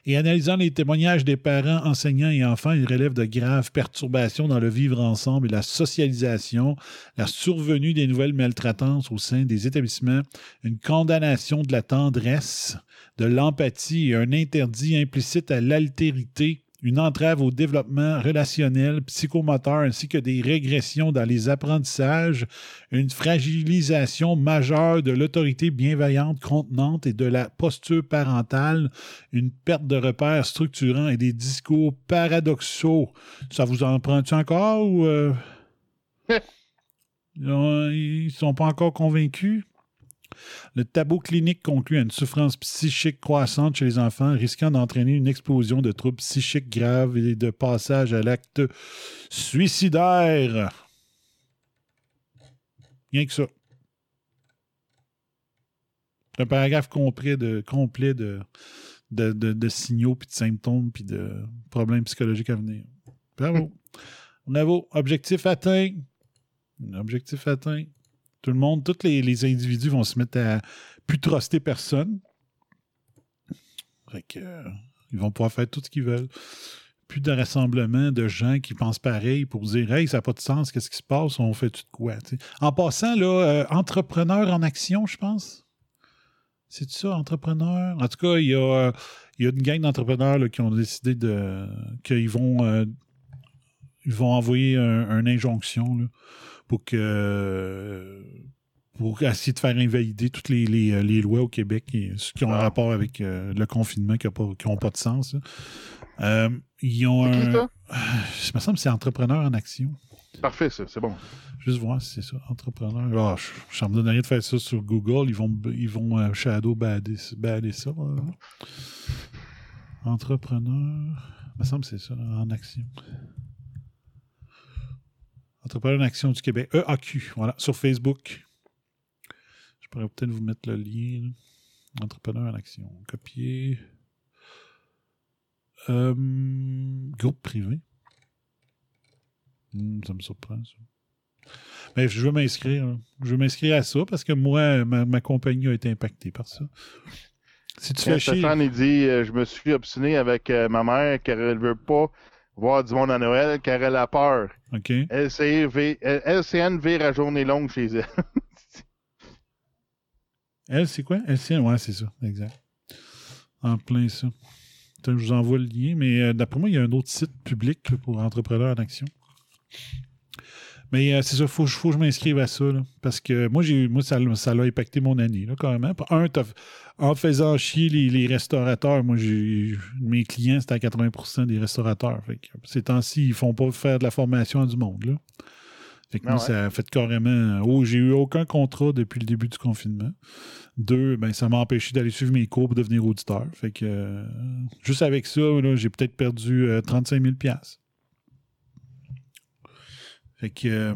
et analysant les témoignages des parents, enseignants et enfants, ils relèvent de graves perturbations dans le vivre ensemble et la socialisation, la survenue des nouvelles maltraitances au sein des établissements, une condamnation de la tendresse, de l'empathie et un interdit implicite à l'altérité une entrave au développement relationnel, psychomoteur, ainsi que des régressions dans les apprentissages, une fragilisation majeure de l'autorité bienveillante contenante et de la posture parentale, une perte de repères structurants et des discours paradoxaux. Ça vous en prend-tu encore ou... euh, Ils ne sont pas encore convaincus? Le tableau clinique conclut à une souffrance psychique croissante chez les enfants, risquant d'entraîner une explosion de troubles psychiques graves et de passage à l'acte suicidaire. Rien que ça. C'est un paragraphe complet de, complet de, de, de- de signaux, puis de symptômes, puis de problèmes psychologiques à venir. Bravo. Bravo. Objectif atteint. Objectif atteint. Tout le monde, tous les, individus vont se mettre à plus personne. Fait que, euh, ils vont pouvoir faire tout ce qu'ils veulent. Plus de rassemblement de gens qui pensent pareil pour dire Hey, ça n'a pas de sens, qu'est-ce qui se passe, on fait tout de quoi. En passant, là, euh, entrepreneur en action, je pense. C'est ça, entrepreneur? En tout cas, il y a, une gang d'entrepreneurs qui ont décidé de qu'ils vont, euh, envoyer un, une injonction pour que pour essayer de faire invalider toutes les, les, euh, les lois au Québec qui, qui ont un rapport avec euh, le confinement qui n'ont pas de sens. Euh, ils ont C'est qui, un. ça? Il me semble que c'est entrepreneur en action. Parfait, ça, c'est bon. Juste voir si c'est ça, entrepreneur. Ah, je je ne me donne rien de faire ça sur Google. Ils vont, ils vont euh, shadow banner, banner ça. là. Entrepreneur. Il me semble que c'est ça, en action. Entrepreneur en action du Québec. EAQ, voilà, sur Facebook. Je pourrais peut-être vous mettre le lien. là. Entrepreneur en action. Copier. Euh, groupe privé. Hmm, ça me surprend, ça. Mais je veux m'inscrire. Je veux m'inscrire à ça parce que moi, ma, ma compagnie a été impactée par ça. Si tu Quand fais chier. Stéphane, il dit euh, Je me suis obstiné avec euh, ma mère car elle veut pas voir du monde à Noël car elle a peur. OK. LCV, LCN vire à journée longue chez elle. Elle, c'est quoi? LCN, ouais, c'est ça, exact. En plein ça. Je vous envoie le lien, mais euh, d'après moi, il y a un autre site public pour entrepreneurs en action. Mais euh, c'est ça, il faut, faut que je m'inscrive à ça. là, parce que moi, j'ai, moi ça, l'a- ça impacté mon année, là, carrément. Un, en faisant chier les, les restaurateurs, moi, j'ai, mes clients, c'était à 80% des restaurateurs. Fait que ces temps-ci, ils font pas faire de la formation à du monde. Là. Fait que Ah moi, ouais. ça a fait carrément. Oh, j'ai eu aucun contrat depuis le début du confinement. Deux, ben, ça m'a empêché d'aller suivre mes cours pour devenir auditeur. Fait que euh, juste avec ça, j'ai peut-être perdu euh, 35 000 piastres. Fait que euh,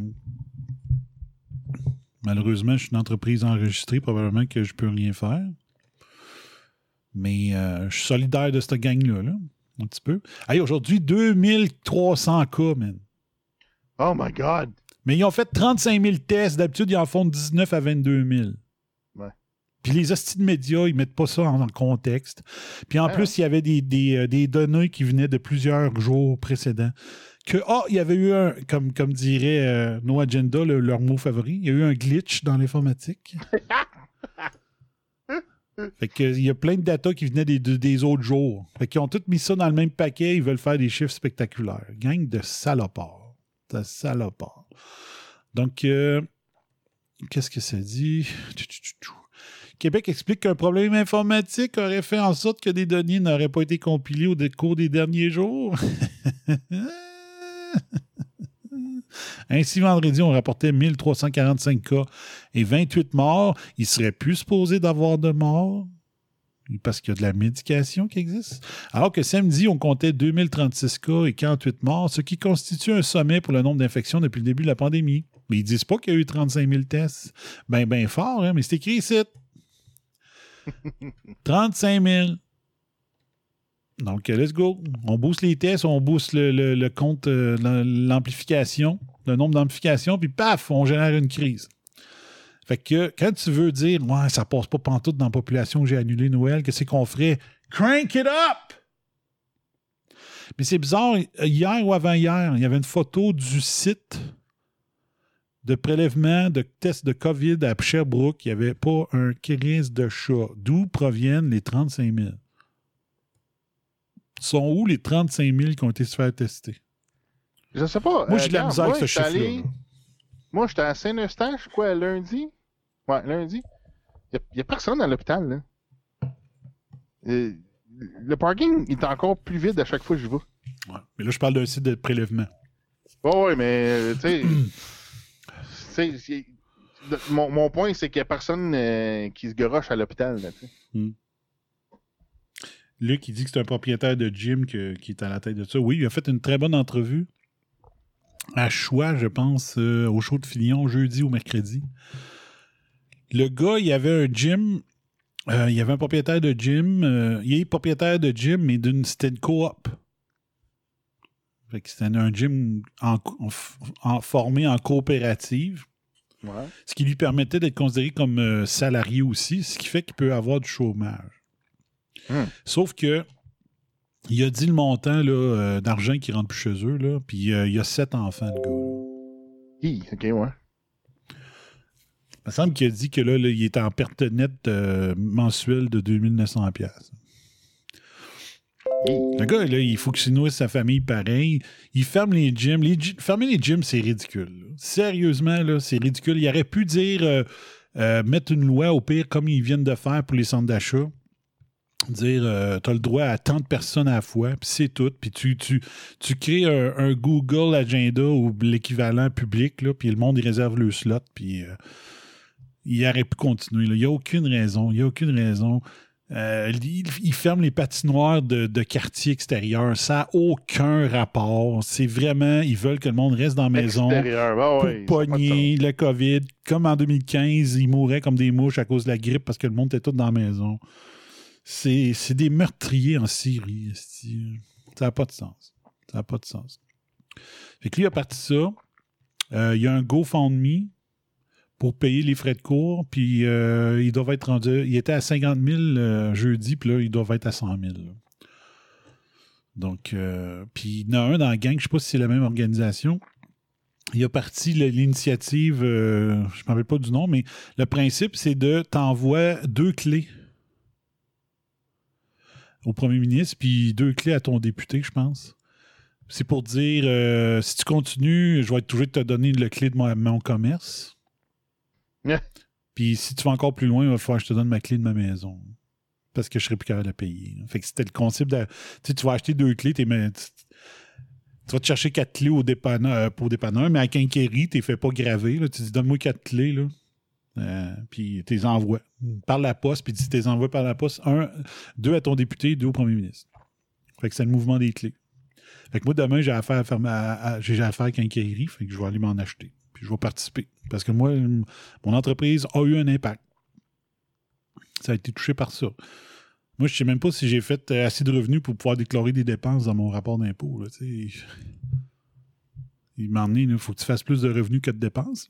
malheureusement, je suis une entreprise enregistrée, probablement que je peux rien faire. Mais euh, je suis solidaire de cette gang-là, là, un petit peu. Hey, aujourd'hui, 2300 cas, man. Oh my God! Mais ils ont fait 35 000 tests. D'habitude, ils en font 19 à 22 000. Ouais. Puis les hosties de médias, ils mettent pas ça en, en contexte. Puis en Ah. plus, il y avait des, des, euh, des données qui venaient de plusieurs jours précédents. Que, ah, il y avait eu un, comme, comme dirait euh, No Agenda, le- leur mot favori, il y a eu un glitch dans l'informatique. fait que, il y a plein de data qui venaient des, de- des autres jours. Fait qu'ils ont tous mis ça dans le même paquet, ils veulent faire des chiffres spectaculaires. Gang de salopards. De salopards. Donc, euh, qu'est-ce que ça dit? Québec explique qu'un problème informatique aurait fait en sorte que des données n'auraient pas été compilées au cours des derniers jours. Ainsi, vendredi, on rapportait 1345 cas et 28 morts. Il serait plus supposé d'avoir de morts? Parce qu'il y a de la médication qui existe. Alors que samedi, on comptait 2036 cas et 48 morts, ce qui constitue un sommet pour le nombre d'infections depuis le début de la pandémie. Mais ils disent pas qu'il y a eu 35 000 tests. Ben, ben fort, hein, mais c'est écrit ici. 35 000. Donc, euh, let's go. On booste les tests, on booste le, compte, euh, l'am- l'amplification, le nombre d'amplifications, puis paf, on génère une crise. Fait que quand tu veux dire, ouais, ça passe pas pantoute dans la population, j'ai annulé Noël, qu'est-ce qu'on ferait? Crank it up! Mais c'est bizarre, hier ou avant-hier, il y avait une photo du site de prélèvement de tests de COVID à Sherbrooke. Il n'y avait pas un crise de chat. D'où proviennent les 35 000? Sont où les 35 000 qui ont été se faire tester? Je sais pas. Moi, euh, j'ai de la regarde, misère avec ce chiffre-là. allé-. Moi, j'étais à Saint-Eustache, quoi, lundi? Ouais, lundi. Il n'y a, personne à l'hôpital, là. Euh, le parking est encore plus vide à chaque fois que je vais. Ouais. Mais là, je parle d'un site de prélèvement. Ouais, ouais, mais, euh, tu sais. mon, mon point, c'est qu'il n'y a personne euh, qui se garoche à l'hôpital, sais. Luc, il dit que c'est un propriétaire de gym que- qui est à la tête de ça. Oui, il a fait une très bonne entrevue à choix, je pense, euh, au show de Fillon, jeudi ou mercredi. Le gars, il avait un gym. euh, il y avait un propriétaire de gym. euh, il est propriétaire de gym, mais d'une c'était une coop. Fait que c'était un gym en, en- en- formé en coopérative. Ouais. Ce qui lui permettait d'être considéré comme salarié aussi, ce qui fait qu'il peut avoir du chômage. Hmm. Sauf que il a dit le montant euh, d'argent qui rentre plus chez eux, là, puis euh, il a sept enfants, le gars. Hi, ok, ouais. Il me semble qu'il a dit que là, là, il est en perte nette euh, mensuelle de 2900 pièces. Le gars, là, il faut qu'il nourrisse sa famille pareil. Il ferme les gyms. Les gy- fermer les gyms, c'est ridicule. là. Sérieusement, là, c'est ridicule. Il aurait pu dire euh, euh, mettre une loi au pire comme ils viennent de faire pour les centres d'achat. Dire tu as le droit à tant de personnes à la fois, puis c'est tout. Puis tu, tu, tu crées un, un Google Agenda ou l'équivalent public, là, puis le monde il réserve le slot, puis euh, il aurait pu continuer. là. Il n'y a aucune raison. Il n'y a aucune raison. Euh, il, il ferme les patinoires de, de quartier extérieur. Ça n'a aucun rapport. C'est vraiment, ils veulent que le monde reste dans la maison Extérieur, ouais, pogner le COVID. Comme en 2015, ils mouraient comme des mouches à cause de la grippe parce que le monde était tout dans la maison. C'est des meurtriers en Syrie. Ça n'a pas de sens. Ça n'a pas de sens. Fait que lui, il a parti ça. Euh, il y a un GoFundMe pour payer les frais de cours, puis euh, ils doivent être rendus. Il était à 50 000 euh, jeudi, puis là, ils doivent être à 100 000. là. Donc, euh, puis il y en a un dans la gang, je ne sais pas si c'est la même organisation. Il a parti l'initiative, je ne me rappelle pas du nom, mais le principe, c'est de t'envoyer deux clés au premier ministre, puis deux clés à ton député, je pense. C'est pour dire, euh, si tu continues, je vais être toujours te donner le clé de mon, mon commerce. Puis si tu vas encore plus loin, il va falloir que je te donne ma clé de ma maison. Parce que je serai plus capable de la payer. Fait que c'était le concept de. Tu sais, tu vas acheter deux clés, t'es, tu, vas te chercher quatre clés au dépanneur, euh, pas au dépanneur, mais à Quinquéry, tu fait pas gravé. Là. Tu dis donne-moi quatre clés, là. Euh, puis tu les envoies par la poste, puis tu les envoies par la poste. Un, deux à ton député, deux au premier ministre. Fait que c'est le mouvement des clés. Fait que moi, demain, j'ai affaire à faire j'ai affaire fait que je vais aller m'en acheter. Puis je vais participer. Parce que moi, mon entreprise a eu un impact. Ça a été touché par ça. Moi, je sais même pas si j'ai fait euh, assez de revenus pour pouvoir déclarer des dépenses dans mon rapport d'impôt. Il m'a emmené, il faut que tu fasses plus de revenus que de dépenses.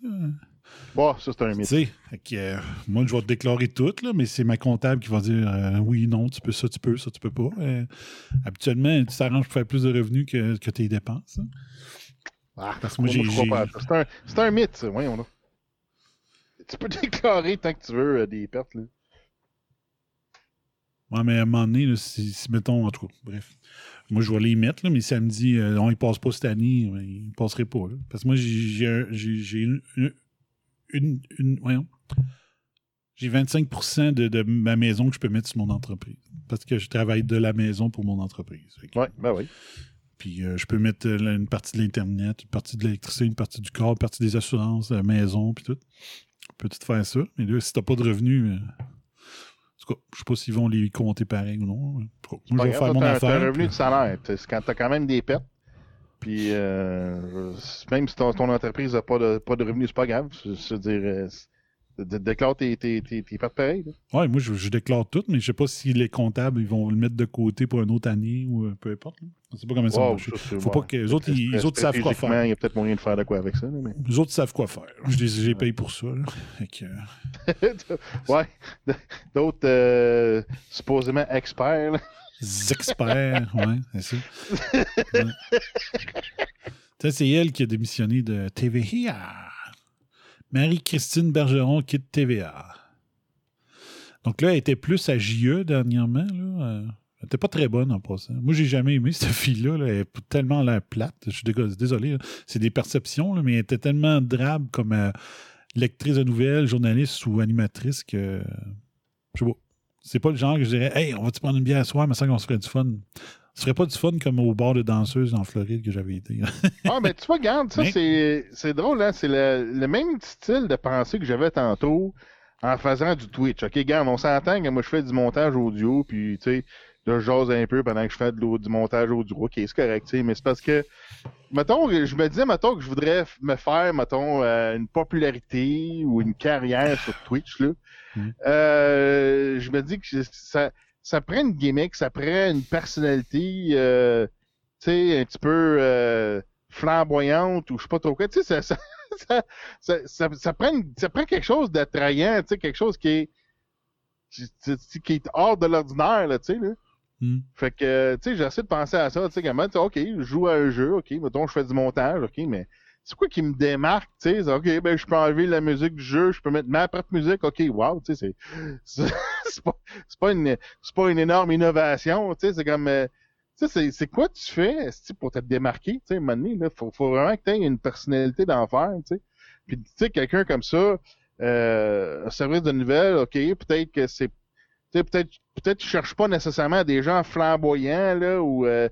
Bon, ça, c'est un mythe. Tu sais, euh, moi, je vais te déclarer tout, là, mais c'est ma comptable qui va dire euh, oui, non, tu peux ça, tu peux, ça, tu peux pas. Euh, habituellement, tu t'arranges pour faire plus de revenus que, que tes dépenses. hein. Ah, Parce que moi, moi, j'ai-. C'est un, un mythe, ça. Voyons là. Tu peux déclarer tant que tu veux des pertes. Là. Ouais, mais à un moment donné, là, si, si, mettons, en tout cas, bref. Moi, je vais les mettre, là, mais samedi, euh, non, ils passent pas cette année, ils ne passeraient pas. là. Parce que moi, j'ai- j'ai un- j'ai j'ai une, une, une, une- voyons. J'ai 25 de, de ma maison que je peux mettre sur mon entreprise. Parce que je travaille de la maison pour mon entreprise. Ouais, ben oui. Puis euh, je peux mettre euh, une partie de l'Internet, une partie de l'électricité, une partie du corps, une partie des assurances, la maison, puis tout. Peux tout faire ça. Mais là, si t'as pas de revenus, euh, en tout cas, je sais pas s'ils vont les compter pareil ou non. Moi, je vais grave, faire mon affaire. Un revenu puis- de salaire. Quand t'as quand même des pertes. Puis euh, même si ton, ton entreprise n'a pas de, pas de revenus, c'est pas grave. Je veux dire, euh, déclare tes, tes, tes, tes pertes pareilles. Ouais, moi, je, je déclare tout, mais je sais pas si les comptables, ils vont le mettre de côté pour une autre année ou euh, peu importe. là. Je sais pas comment ça Wow, marche. Faut ouais. pas que les autres, ils, les autres savent quoi faire. Il y a peut-être moyen de faire de quoi avec ça. mais... Les autres savent quoi faire. Je les j'ai payé pour ça. que, euh, ouais. D'autres euh, supposément experts. là. Experts, ouais, c'est ça. Ouais. C'est elle qui a démissionné de TVA. Marie-Christine Bergeron quitte TVA. Donc là, elle était plus à JE dernièrement. Là. Euh, Elle était pas très bonne en passant. Moi, j'ai jamais aimé cette fille-là. là. Elle est tellement l'air plate. Je suis désolé. C'est des perceptions, là, mais elle était tellement drabe comme euh, lectrice de nouvelles, journaliste ou animatrice que. Je sais pas. C'est pas le genre que je dirais Hey, on va-tu prendre une bière à soir, mais ça qu'on se ferait du fun. Ce serait pas du fun comme au bar de danseuses en Floride que j'avais été. Ah, mais tu vois, regarde, ça, Mais- c'est, c'est drôle, hein? C'est le, le même style de pensée que j'avais tantôt en faisant du Twitch. OK, regarde, on s'entend que moi, je fais du montage audio, puis, tu sais, là, je jase un peu pendant que je fais de du montage audio. OK, c'est correct, tu sais, mais c'est parce que, mettons, je me disais, mettons, que je voudrais me faire, mettons, euh, une popularité ou une carrière sur Twitch, là. Euh, je me dis que ça, ça prend une gimmick, ça prend une personnalité, euh, tu sais, un petit peu euh, flamboyante ou je sais pas trop quoi. Tu sais, ça, ça, ça, ça, prend, ça prend quelque chose d'attrayant, tu sais, quelque chose qui est, qui, qui- qui est hors de l'ordinaire, là, tu sais, là. Hmm. Fait que, tu sais, j'essaie de penser à ça, tu sais, comment, sais, OK, je joue à un jeu, OK, mettons, je fais du montage, OK, mais c'est quoi qui me démarque, tu sais, OK, ben, je peux enlever la musique du jeu, je peux mettre ma propre musique, OK, wow, tu sais, c'est, c'est, pas, pas une, c'est pas une énorme innovation, tu sais, c'est comme, euh, tu sais, c'est, quoi tu fais, pour te démarquer, tu sais, à un moment donné, là, faut, faut vraiment que tu aies une personnalité d'enfer, tu sais. Puis, tu sais, quelqu'un comme ça, euh, un service de nouvelles, OK, peut-être que c'est peut-être peut-être tu cherches pas nécessairement des gens flamboyants là ou euh,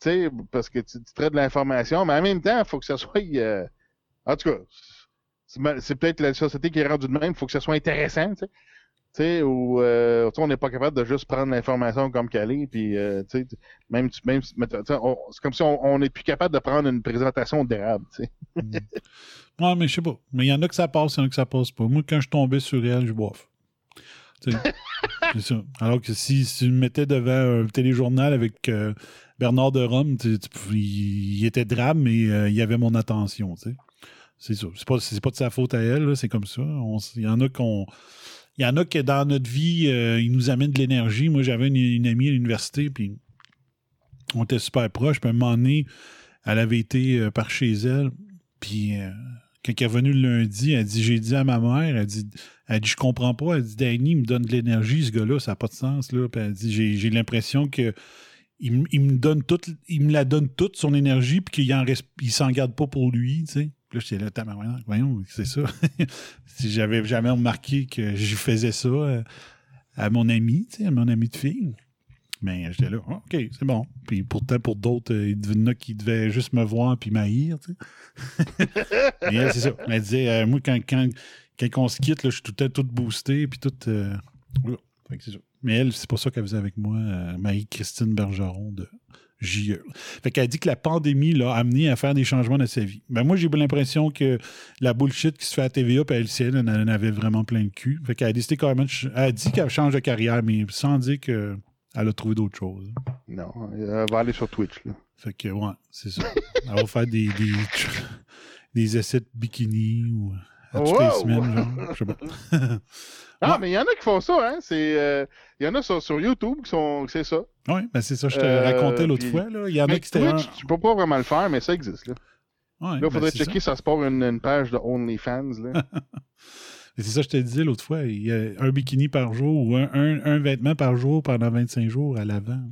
tu sais parce que tu, traites de l'information mais en même temps il faut que ça soit euh, en tout cas c'est peut-être la société qui est rendue de même il faut que ça soit intéressant tu sais ou euh, on n'est pas capable de juste prendre l'information comme qu'elle est puis euh, tu sais même même c'est comme si on n'est plus capable de prendre une présentation d'érable tu sais mais je sais pas. Mais il y en a que ça passe, il y en a que ça passe pas. Moi, quand je tombais sur elle, je boif. Ça. Alors que si, si tu me mettais devant un téléjournal avec euh, Bernard de Rome, tu- tu- il, il était drabe, mais euh, il avait mon attention. C'est ça. C'est pas, pas de sa faute à elle, c'est comme ça. Il y en a qu'on. Il y en a que dans notre vie, euh, ils nous amènent de l'énergie. Moi, j'avais une, une amie à l'université, puis on était super proches. Puis à un moment donné, elle avait été par chez elle, puis quand elle est revenue le lundi, elle dit J'ai dit à ma mère, elle dit, elle dit Je comprends pas. Elle dit Danny il me donne de l'énergie, ce gars-là, ça n'a pas de sens. Là. Puis elle dit J'ai l'impression que. Il, me- il me donne toute, il me la donne toute son énergie, puis qu'il en il s'en garde pas pour lui, tu sais. Là, j'étais là, tabarnak, voyons, c'est ça. si j'avais jamais remarqué que je faisais ça euh, à mon ami, à mon ami de fille. Mais j'étais là, Ah, OK, c'est bon. Puis pourtant, pour d'autres, euh, il y en qui devaient juste me voir puis m'haïr, tu sais. Mais elle, c'est ça. Elle disait, euh, moi, quand, quand, quand on se quitte, là, je suis tout le temps toute boostée, puis euh, voilà. Fait que c'est ça. Mais elle, c'est pas ça qu'elle faisait avec moi, euh, Marie-Christine Bergeron de JE. Fait qu'elle dit que la pandémie l'a amené à faire des changements dans sa vie. Ben moi, j'ai l'impression que la bullshit qui se fait à TVA et à elle en avait vraiment plein le cul. Fait qu'elle a décidé de ch- Elle a dit qu'elle change de carrière, mais sans dire qu'elle a trouvé d'autres choses. non elle va aller sur Twitch là Fait que, ouais, c'est ça. Elle va faire des, des, des essais de bikini ou à toutes les semaines, genre. Je sais pas. Ah, mais il y en a qui font ça, hein. C'est, euh, il y en a sur, sur YouTube qui sont, c'est ça. Oui, ben c'est ça, je te Euh, racontais l'autre puis- fois. Là. Il y en a qui étaient. Twitch, tu peux pas vraiment le faire, mais ça existe, là. Ouais, là, il ben, faudrait c'est checker, ça, se part une, une page de OnlyFans, là. Et C'est ça, je te disais l'autre fois. Il y a un bikini par jour ou un, un- un vêtement par jour pendant 25 jours à l'avant.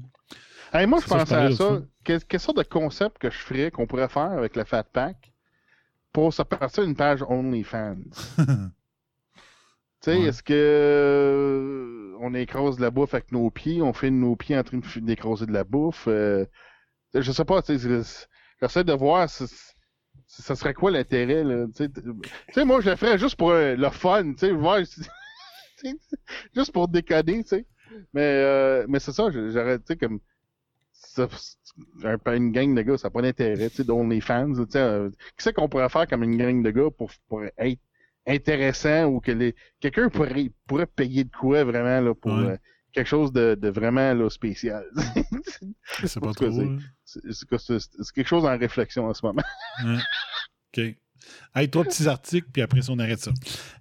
Hey, moi, je pensais à ça. Quelle, quelle sorte de concept que je ferais, qu'on pourrait faire avec le Fat Pack pour se partir une page OnlyFans? Tu sais, est-ce que euh, on écrase de la bouffe avec nos pieds, on fait nos pieds en train d'écraser de la bouffe? euh, je sais pas, tu sais, j'essaie de voir si- ça serait quoi l'intérêt, là? Tu sais, moi, je le ferais juste pour euh, le fun, tu sais, voir juste pour déconner, tu sais. Mais, euh, mais c'est ça, j'aurais, tu sais, comme ça- un, une gang de gars, ça n'a pas d'intérêt, tu sais, d'OnlyFans, tu sais. euh, Qu'est-ce qu'on pourrait faire comme une gang de gars pour, pour être intéressant ou que les quelqu'un pourrait, pourrait payer de quoi vraiment là, pour Ouais. Quelque chose de, de vraiment là, spécial. Sais pas cas, trop. c'est- c'est- c'est- c'est c'est quelque chose en réflexion en ce moment. OK. Hey, trois petits articles, puis après ça, on arrête ça.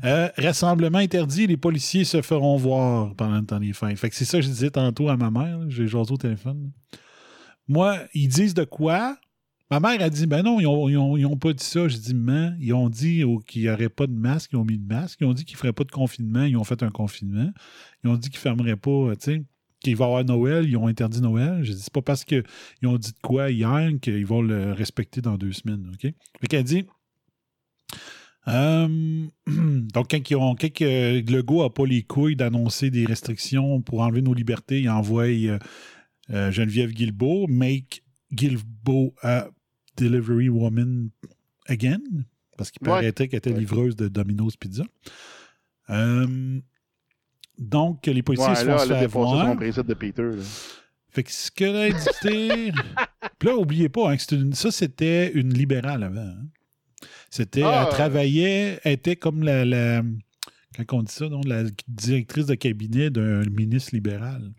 Euh, rassemblement interdit, les policiers se feront voir pendant le temps des fêtes. Fait que c'est ça que je disais tantôt à ma mère, j'ai jasé au téléphone. Moi, ils disent de quoi? Ma mère a dit, ben non, ils ont, ils ont- ont pas dit ça. J'ai dit, man, ils ont dit qu'il n'y aurait pas de masque, ils ont mis de masque. Ils ont dit qu'ils ne feraient pas de confinement, ils ont fait un confinement. Ils ont dit qu'ils ne fermeraient pas, euh, tu sais. qu'il va y avoir Noël, ils ont interdit Noël. J'ai dit, c'est pas parce qu'ils ont dit de quoi hier qu'ils vont le respecter dans deux semaines. OK? Fait qu'elle dit. euh, donc, quand, ils ont, quand que Legault n'a pas les couilles d'annoncer des restrictions pour enlever nos libertés, il envoie euh, euh, Geneviève Guilbeault, make Guilbeault a delivery woman again, parce qu'il Ouais. paraîtrait qu'elle était livreuse de Domino's Pizza. Euh, donc, les policiers Ouais, se là, font se elle a faire dépassé voir. son de Peter. là. Fait que ce qu'elle a dit. Puis là, oubliez pas, hein, que une- ça, c'était une libérale avant. hein. C'était, Ah, elle travaillait, elle était comme la, la- quand on dit ça, non, la directrice de cabinet d'un ministre libéral.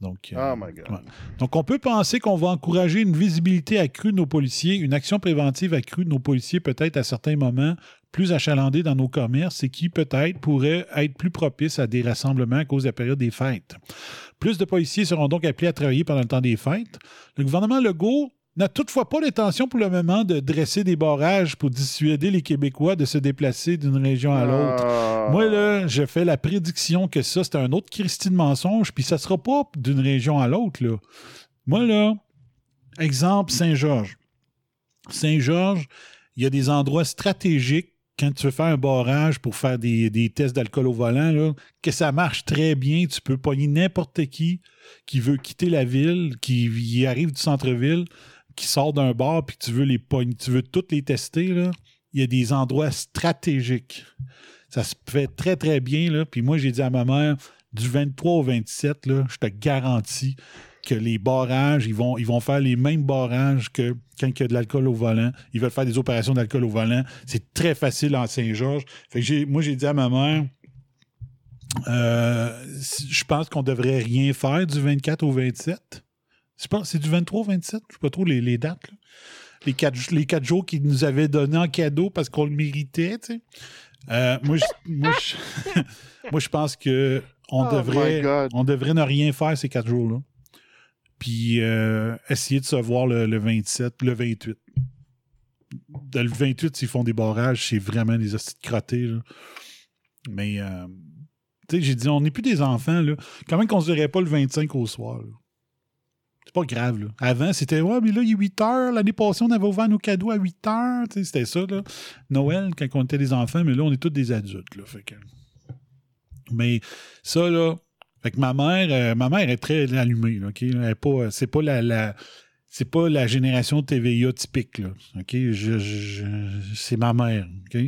Donc, euh, Oh my God. ouais. Donc, on peut penser qu'on va encourager une visibilité accrue de nos policiers, une action préventive accrue de nos policiers, peut-être à certains moments plus achalandés dans nos commerces et qui, peut-être, pourraient être plus propices à des rassemblements à cause de la période des fêtes. Plus de policiers seront donc appelés à travailler pendant le temps des fêtes. Le gouvernement Legault n'a toutefois pas l'intention pour le moment de dresser des barrages pour dissuader les Québécois de se déplacer d'une région à l'autre. Ah. Moi, là, je fais la prédiction que ça, c'est un autre Christine mensonge, puis ça sera pas d'une région à l'autre, là. Moi, là, exemple, Saint-Georges. Saint-Georges, il y a des endroits stratégiques quand tu veux faire un barrage pour faire des, des tests d'alcool au volant, là, que ça marche très bien. Tu peux pogner n'importe qui qui veut quitter la ville, qui y arrive du centre-ville, qui sort d'un bar, puis tu veux les pogner, tu veux toutes les tester, là. Il y a des endroits stratégiques. Ça se fait très, très bien. Là. Puis moi, j'ai dit à ma mère, du 23 au 27, là, je te garantis que les barrages, ils vont, ils vont faire les mêmes barrages que quand il y a de l'alcool au volant. Ils veulent faire des opérations d'alcool au volant. C'est très facile en Saint-Georges. Fait que moi, j'ai dit à ma mère, euh, je pense qu'on devrait rien faire du 24 au 27. Je pense que c'est du 23 au 27. Je sais pas trop les, les dates. là. Les, quatre, les quatre jours qu'ils nous avaient donnés en cadeau parce qu'on le méritait. tu sais. Euh, moi, je, moi, je- moi, je pense que on, Oh devrait, on devrait ne rien faire ces quatre jours-là. Puis euh, essayer de se voir le, le 27, le 28. Dans le 28, s'ils font des barrages, c'est vraiment des hosties de crottés. là. Mais, euh, tu sais, j'ai dit, on n'est plus des enfants. Là. Quand même qu'on se dirait pas le 25 au soir. là? C'est pas grave. Là. Avant, c'était, ouais, mais là, il est 8 heures. L'année passée, on avait ouvert nos cadeaux à 8 heures. C'était ça, là. Noël, quand on était des enfants, mais là, on est tous des adultes. Là, fait que... Mais ça, là, fait ma mère, euh, ma mère est très allumée. là, OK? Elle pas, c'est pas la, c'est pas la génération TVA typique. Là, OK? Je, c'est ma mère. OK?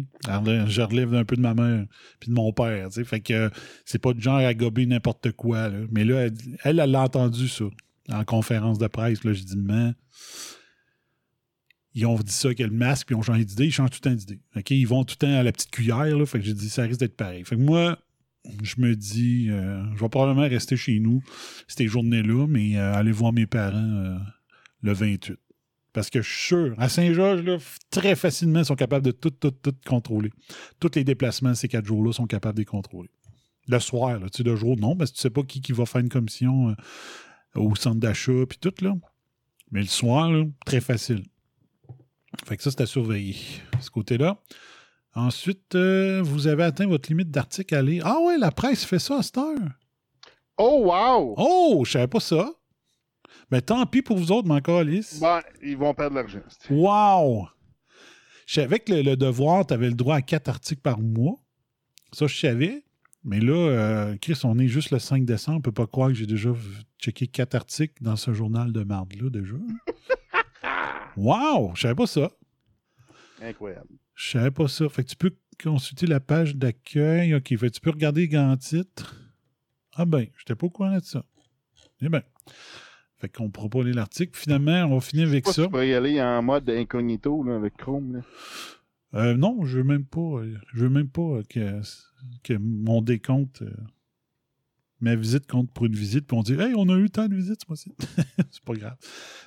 Je relève un peu de ma mère puis de mon père. tu sais? Fait que euh, c'est pas du genre à gober n'importe quoi. là. Mais là, elle, elle l'a entendu ça en conférence de presse. Mais ils ont dit ça que le masque, puis ils ont changé d'idée, ils changent tout le temps d'idée. Ils vont tout le temps à la petite cuillère, là, fait que j'ai dit, ça risque d'être pareil. Fait que moi, je me dis, euh, je vais probablement rester chez nous ces journées-là, mais euh, aller voir mes parents euh, le 28. Parce que je suis sûr, à Saint-Georges, très facilement, ils sont capables de tout, tout, tout contrôler. Tous les déplacements ces quatre jours-là sont capables de les contrôler. Le soir, là, tu sais, le jour, non, parce que tu sais pas qui, qui va faire une commission au centre d'achat, puis tout, là. Mais le soir, là, très facile. Fait que ça, c'est à surveiller, ce côté-là. Ensuite, euh, vous avez atteint votre limite d'article à lire. Ah ouais, la presse fait ça à cette heure. Oh, wow! Oh, je savais pas ça. Mais tant pis pour vous autres, mon calice. Ben, ils vont perdre l'argent. Wow! Je savais que le, le devoir, tu avais le droit à quatre articles par mois. Ça, je savais. Mais là, euh, Chris, on est juste le 5 décembre. On peut pas croire que j'ai déjà checké quatre articles dans ce journal de marde-là, déjà. wow! Je savais pas ça. Incroyable. Je savais pas ça. Fait que tu peux consulter la page d'accueil. OK. Fait que tu peux regarder les grands titres. Ah ben, j'étais pas au courant de ça. Eh ben. Fait qu'on pourra pas lire l'article. Finalement, on va finir avec Pas ça. tu pourrais y aller en mode incognito là, avec Chrome. Là. Euh, non, je veux même pas. euh, Je veux même pas que, que mon décompte. euh, ma visite compte pour une visite, puis on dit Hey, on a eu tant de visites ce mois-ci. C'est pas grave.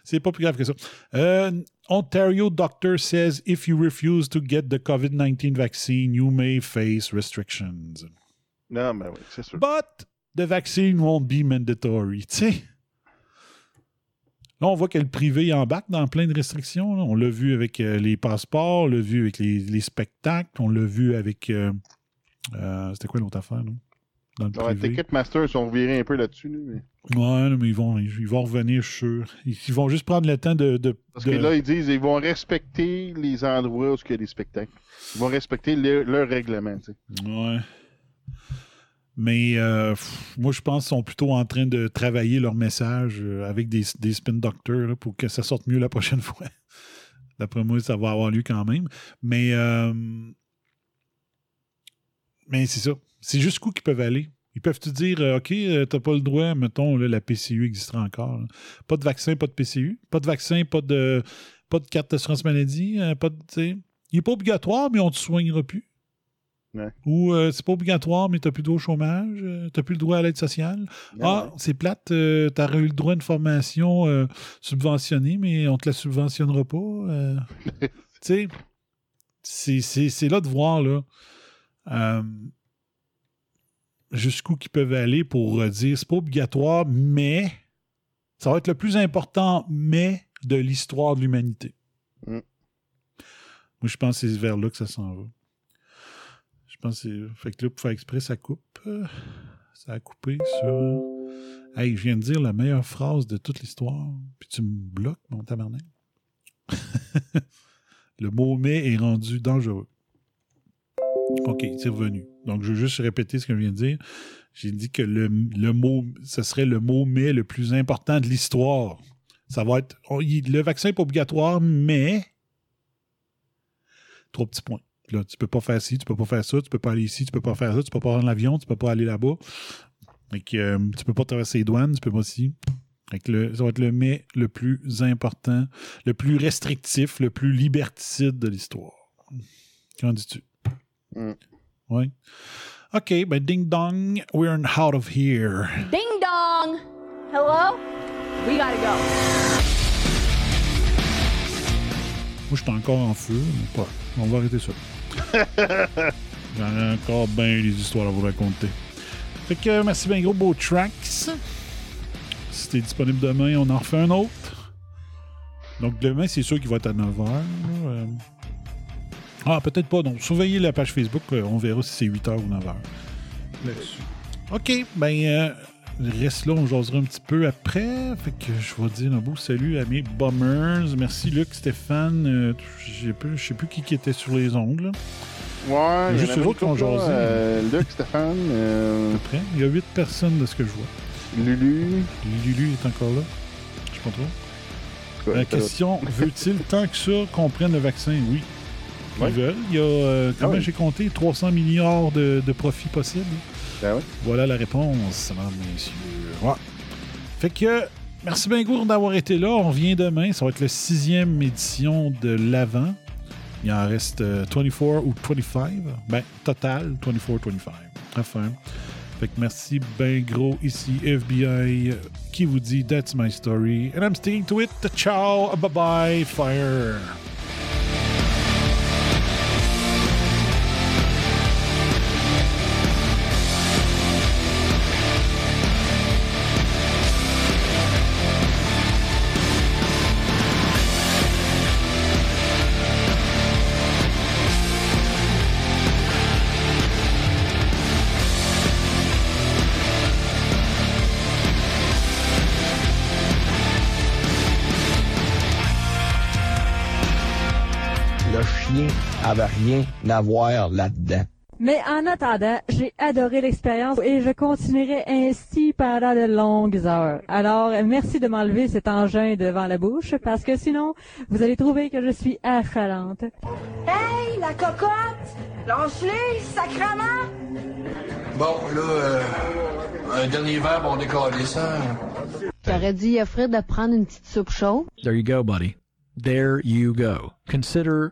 C'est pas plus grave que ça. Euh, Ontario doctor says if you refuse to get the COVID-19 vaccine, you may face restrictions. Non, mais oui, c'est sûr. But the vaccine won't be mandatory. Tu sais. Là, on voit que le privé embarque dans plein de restrictions. là. On l'a vu avec euh, les passeports, on l'a vu avec les, les spectacles, on l'a vu avec. euh, euh, C'était quoi l'autre affaire, non? dans le privé. Ticketmaster, ils sont revirés un peu là-dessus. là, mais- Ouais, mais ils vont, ils vont revenir, je suis sûr. Ils, ils vont juste prendre le temps de. de- Parce de- que là, ils disent ils vont respecter les endroits où il y a des spectacles. Ils vont respecter le- leur règlement. tu sais. Ouais. Mais euh, moi, je pense qu'ils sont plutôt en train de travailler leur message euh, avec des, des spin doctors pour que ça sorte mieux la prochaine fois. D'après moi, ça va avoir lieu quand même. Mais, euh, mais c'est ça. C'est jusqu'où qu'ils peuvent aller. Ils peuvent te dire, OK, t'as pas le droit, mettons, la PCU existera encore. Pas de vaccin, pas de PCU. Pas de vaccin, pas de, pas de carte d'assurance maladie. pas de. Il n'est pas obligatoire, mais on ne te soignera plus. Ouais. Ou euh, c'est pas obligatoire, mais tu n'as plus de droit au chômage, tu n'as plus le droit à l'aide sociale. ah, c'est plate, tu aurais eu le droit à une formation euh, subventionnée, mais on te la subventionnera pas. euh. tu sais, c'est- là de voir, là, euh, jusqu'où ils peuvent aller pour euh, dire c'est pas obligatoire, mais ça va être le plus important, mais de l'histoire de l'humanité. Mm. Moi, je pense que c'est vers là que ça s'en va. Fait que là, pour faire exprès, ça coupe. Euh, Ça a coupé sur. Hey, je viens de dire la meilleure phrase de toute l'histoire, puis tu me bloques, mon tabarnak. le mot mais est rendu dangereux. OK, c'est revenu. Donc, je vais juste répéter ce que je viens de dire. J'ai dit que le, le mot, ce serait le mot mais le plus important de l'histoire. Ça va être. il- le vaccin n'est pas obligatoire, mais. Trois petits points. Là, tu peux pas faire ci, tu peux pas faire ça, tu peux pas aller ici, tu peux pas faire ça, tu peux pas prendre l'avion, tu peux pas aller là-bas. Fait que, euh, tu peux pas traverser les douanes, tu peux pas aussi. Fait que le- ça va être le mais le plus important, le plus restrictif, le plus liberticide de l'histoire. Qu'en dis-tu? Mm. Oui. OK, ben ding dong, we're out of here. Ding dong! Hello? We gotta go. Moi, je suis encore en feu, mais pas. On va arrêter ça. J'en ai encore bien des histoires à vous raconter. Fait que merci bien gros, beau tracks. Si t'es disponible demain, on en refait un autre. Donc demain, c'est sûr qu'il va être à 9h. Ah, peut-être pas. Donc, surveillez la page Facebook. euh, On verra si c'est 8h ou 9h. Là-dessus. OK, ben, euh, reste là, on jasera un petit peu après. Fait que je vais dire un beau salut à mes bummers. Merci Luc, Stéphane. euh, je sais plus qui, qui était sur les ongles. Ouais, il y Juste eux autres qui ont jasé. euh, Luc, Stéphane, euh, Après, il y a 8 personnes de ce que je vois. Lulu. Lulu est encore là. Je sais pas trop. La question, veut-il tant que ça qu'on prenne le vaccin? Oui. Ils Ouais. veulent. Il y a, euh, comment Ah oui. j'ai compté, 300 milliards de, de profits possibles. Ben. Voilà la réponse, mesdames, messieurs. Fait que, merci bien gros d'avoir été là. On revient demain. Ça va être la sixième édition de l'Avent. Il en reste euh, 24 ou 25. Ben, total, 24-25. Enfin. Fait que merci bien gros ici, FBI, euh, qui vous dit That's my story. And I'm sticking to it. Ciao, bye bye, fire. Chien avait rien à voir là-dedans. Mais en attendant, j'ai adoré l'expérience et je continuerai ainsi pendant de longues heures. Alors, merci de m'enlever cet engin devant la bouche parce que sinon, vous allez trouver que je suis affalante. Hey, la cocotte! Lâche-les, sacrement! Bon, là, euh, un dernier verre, on décolle ça. J'aurais dit à Fred de prendre une petite soupe chaude. There you go, buddy. There you go. Consider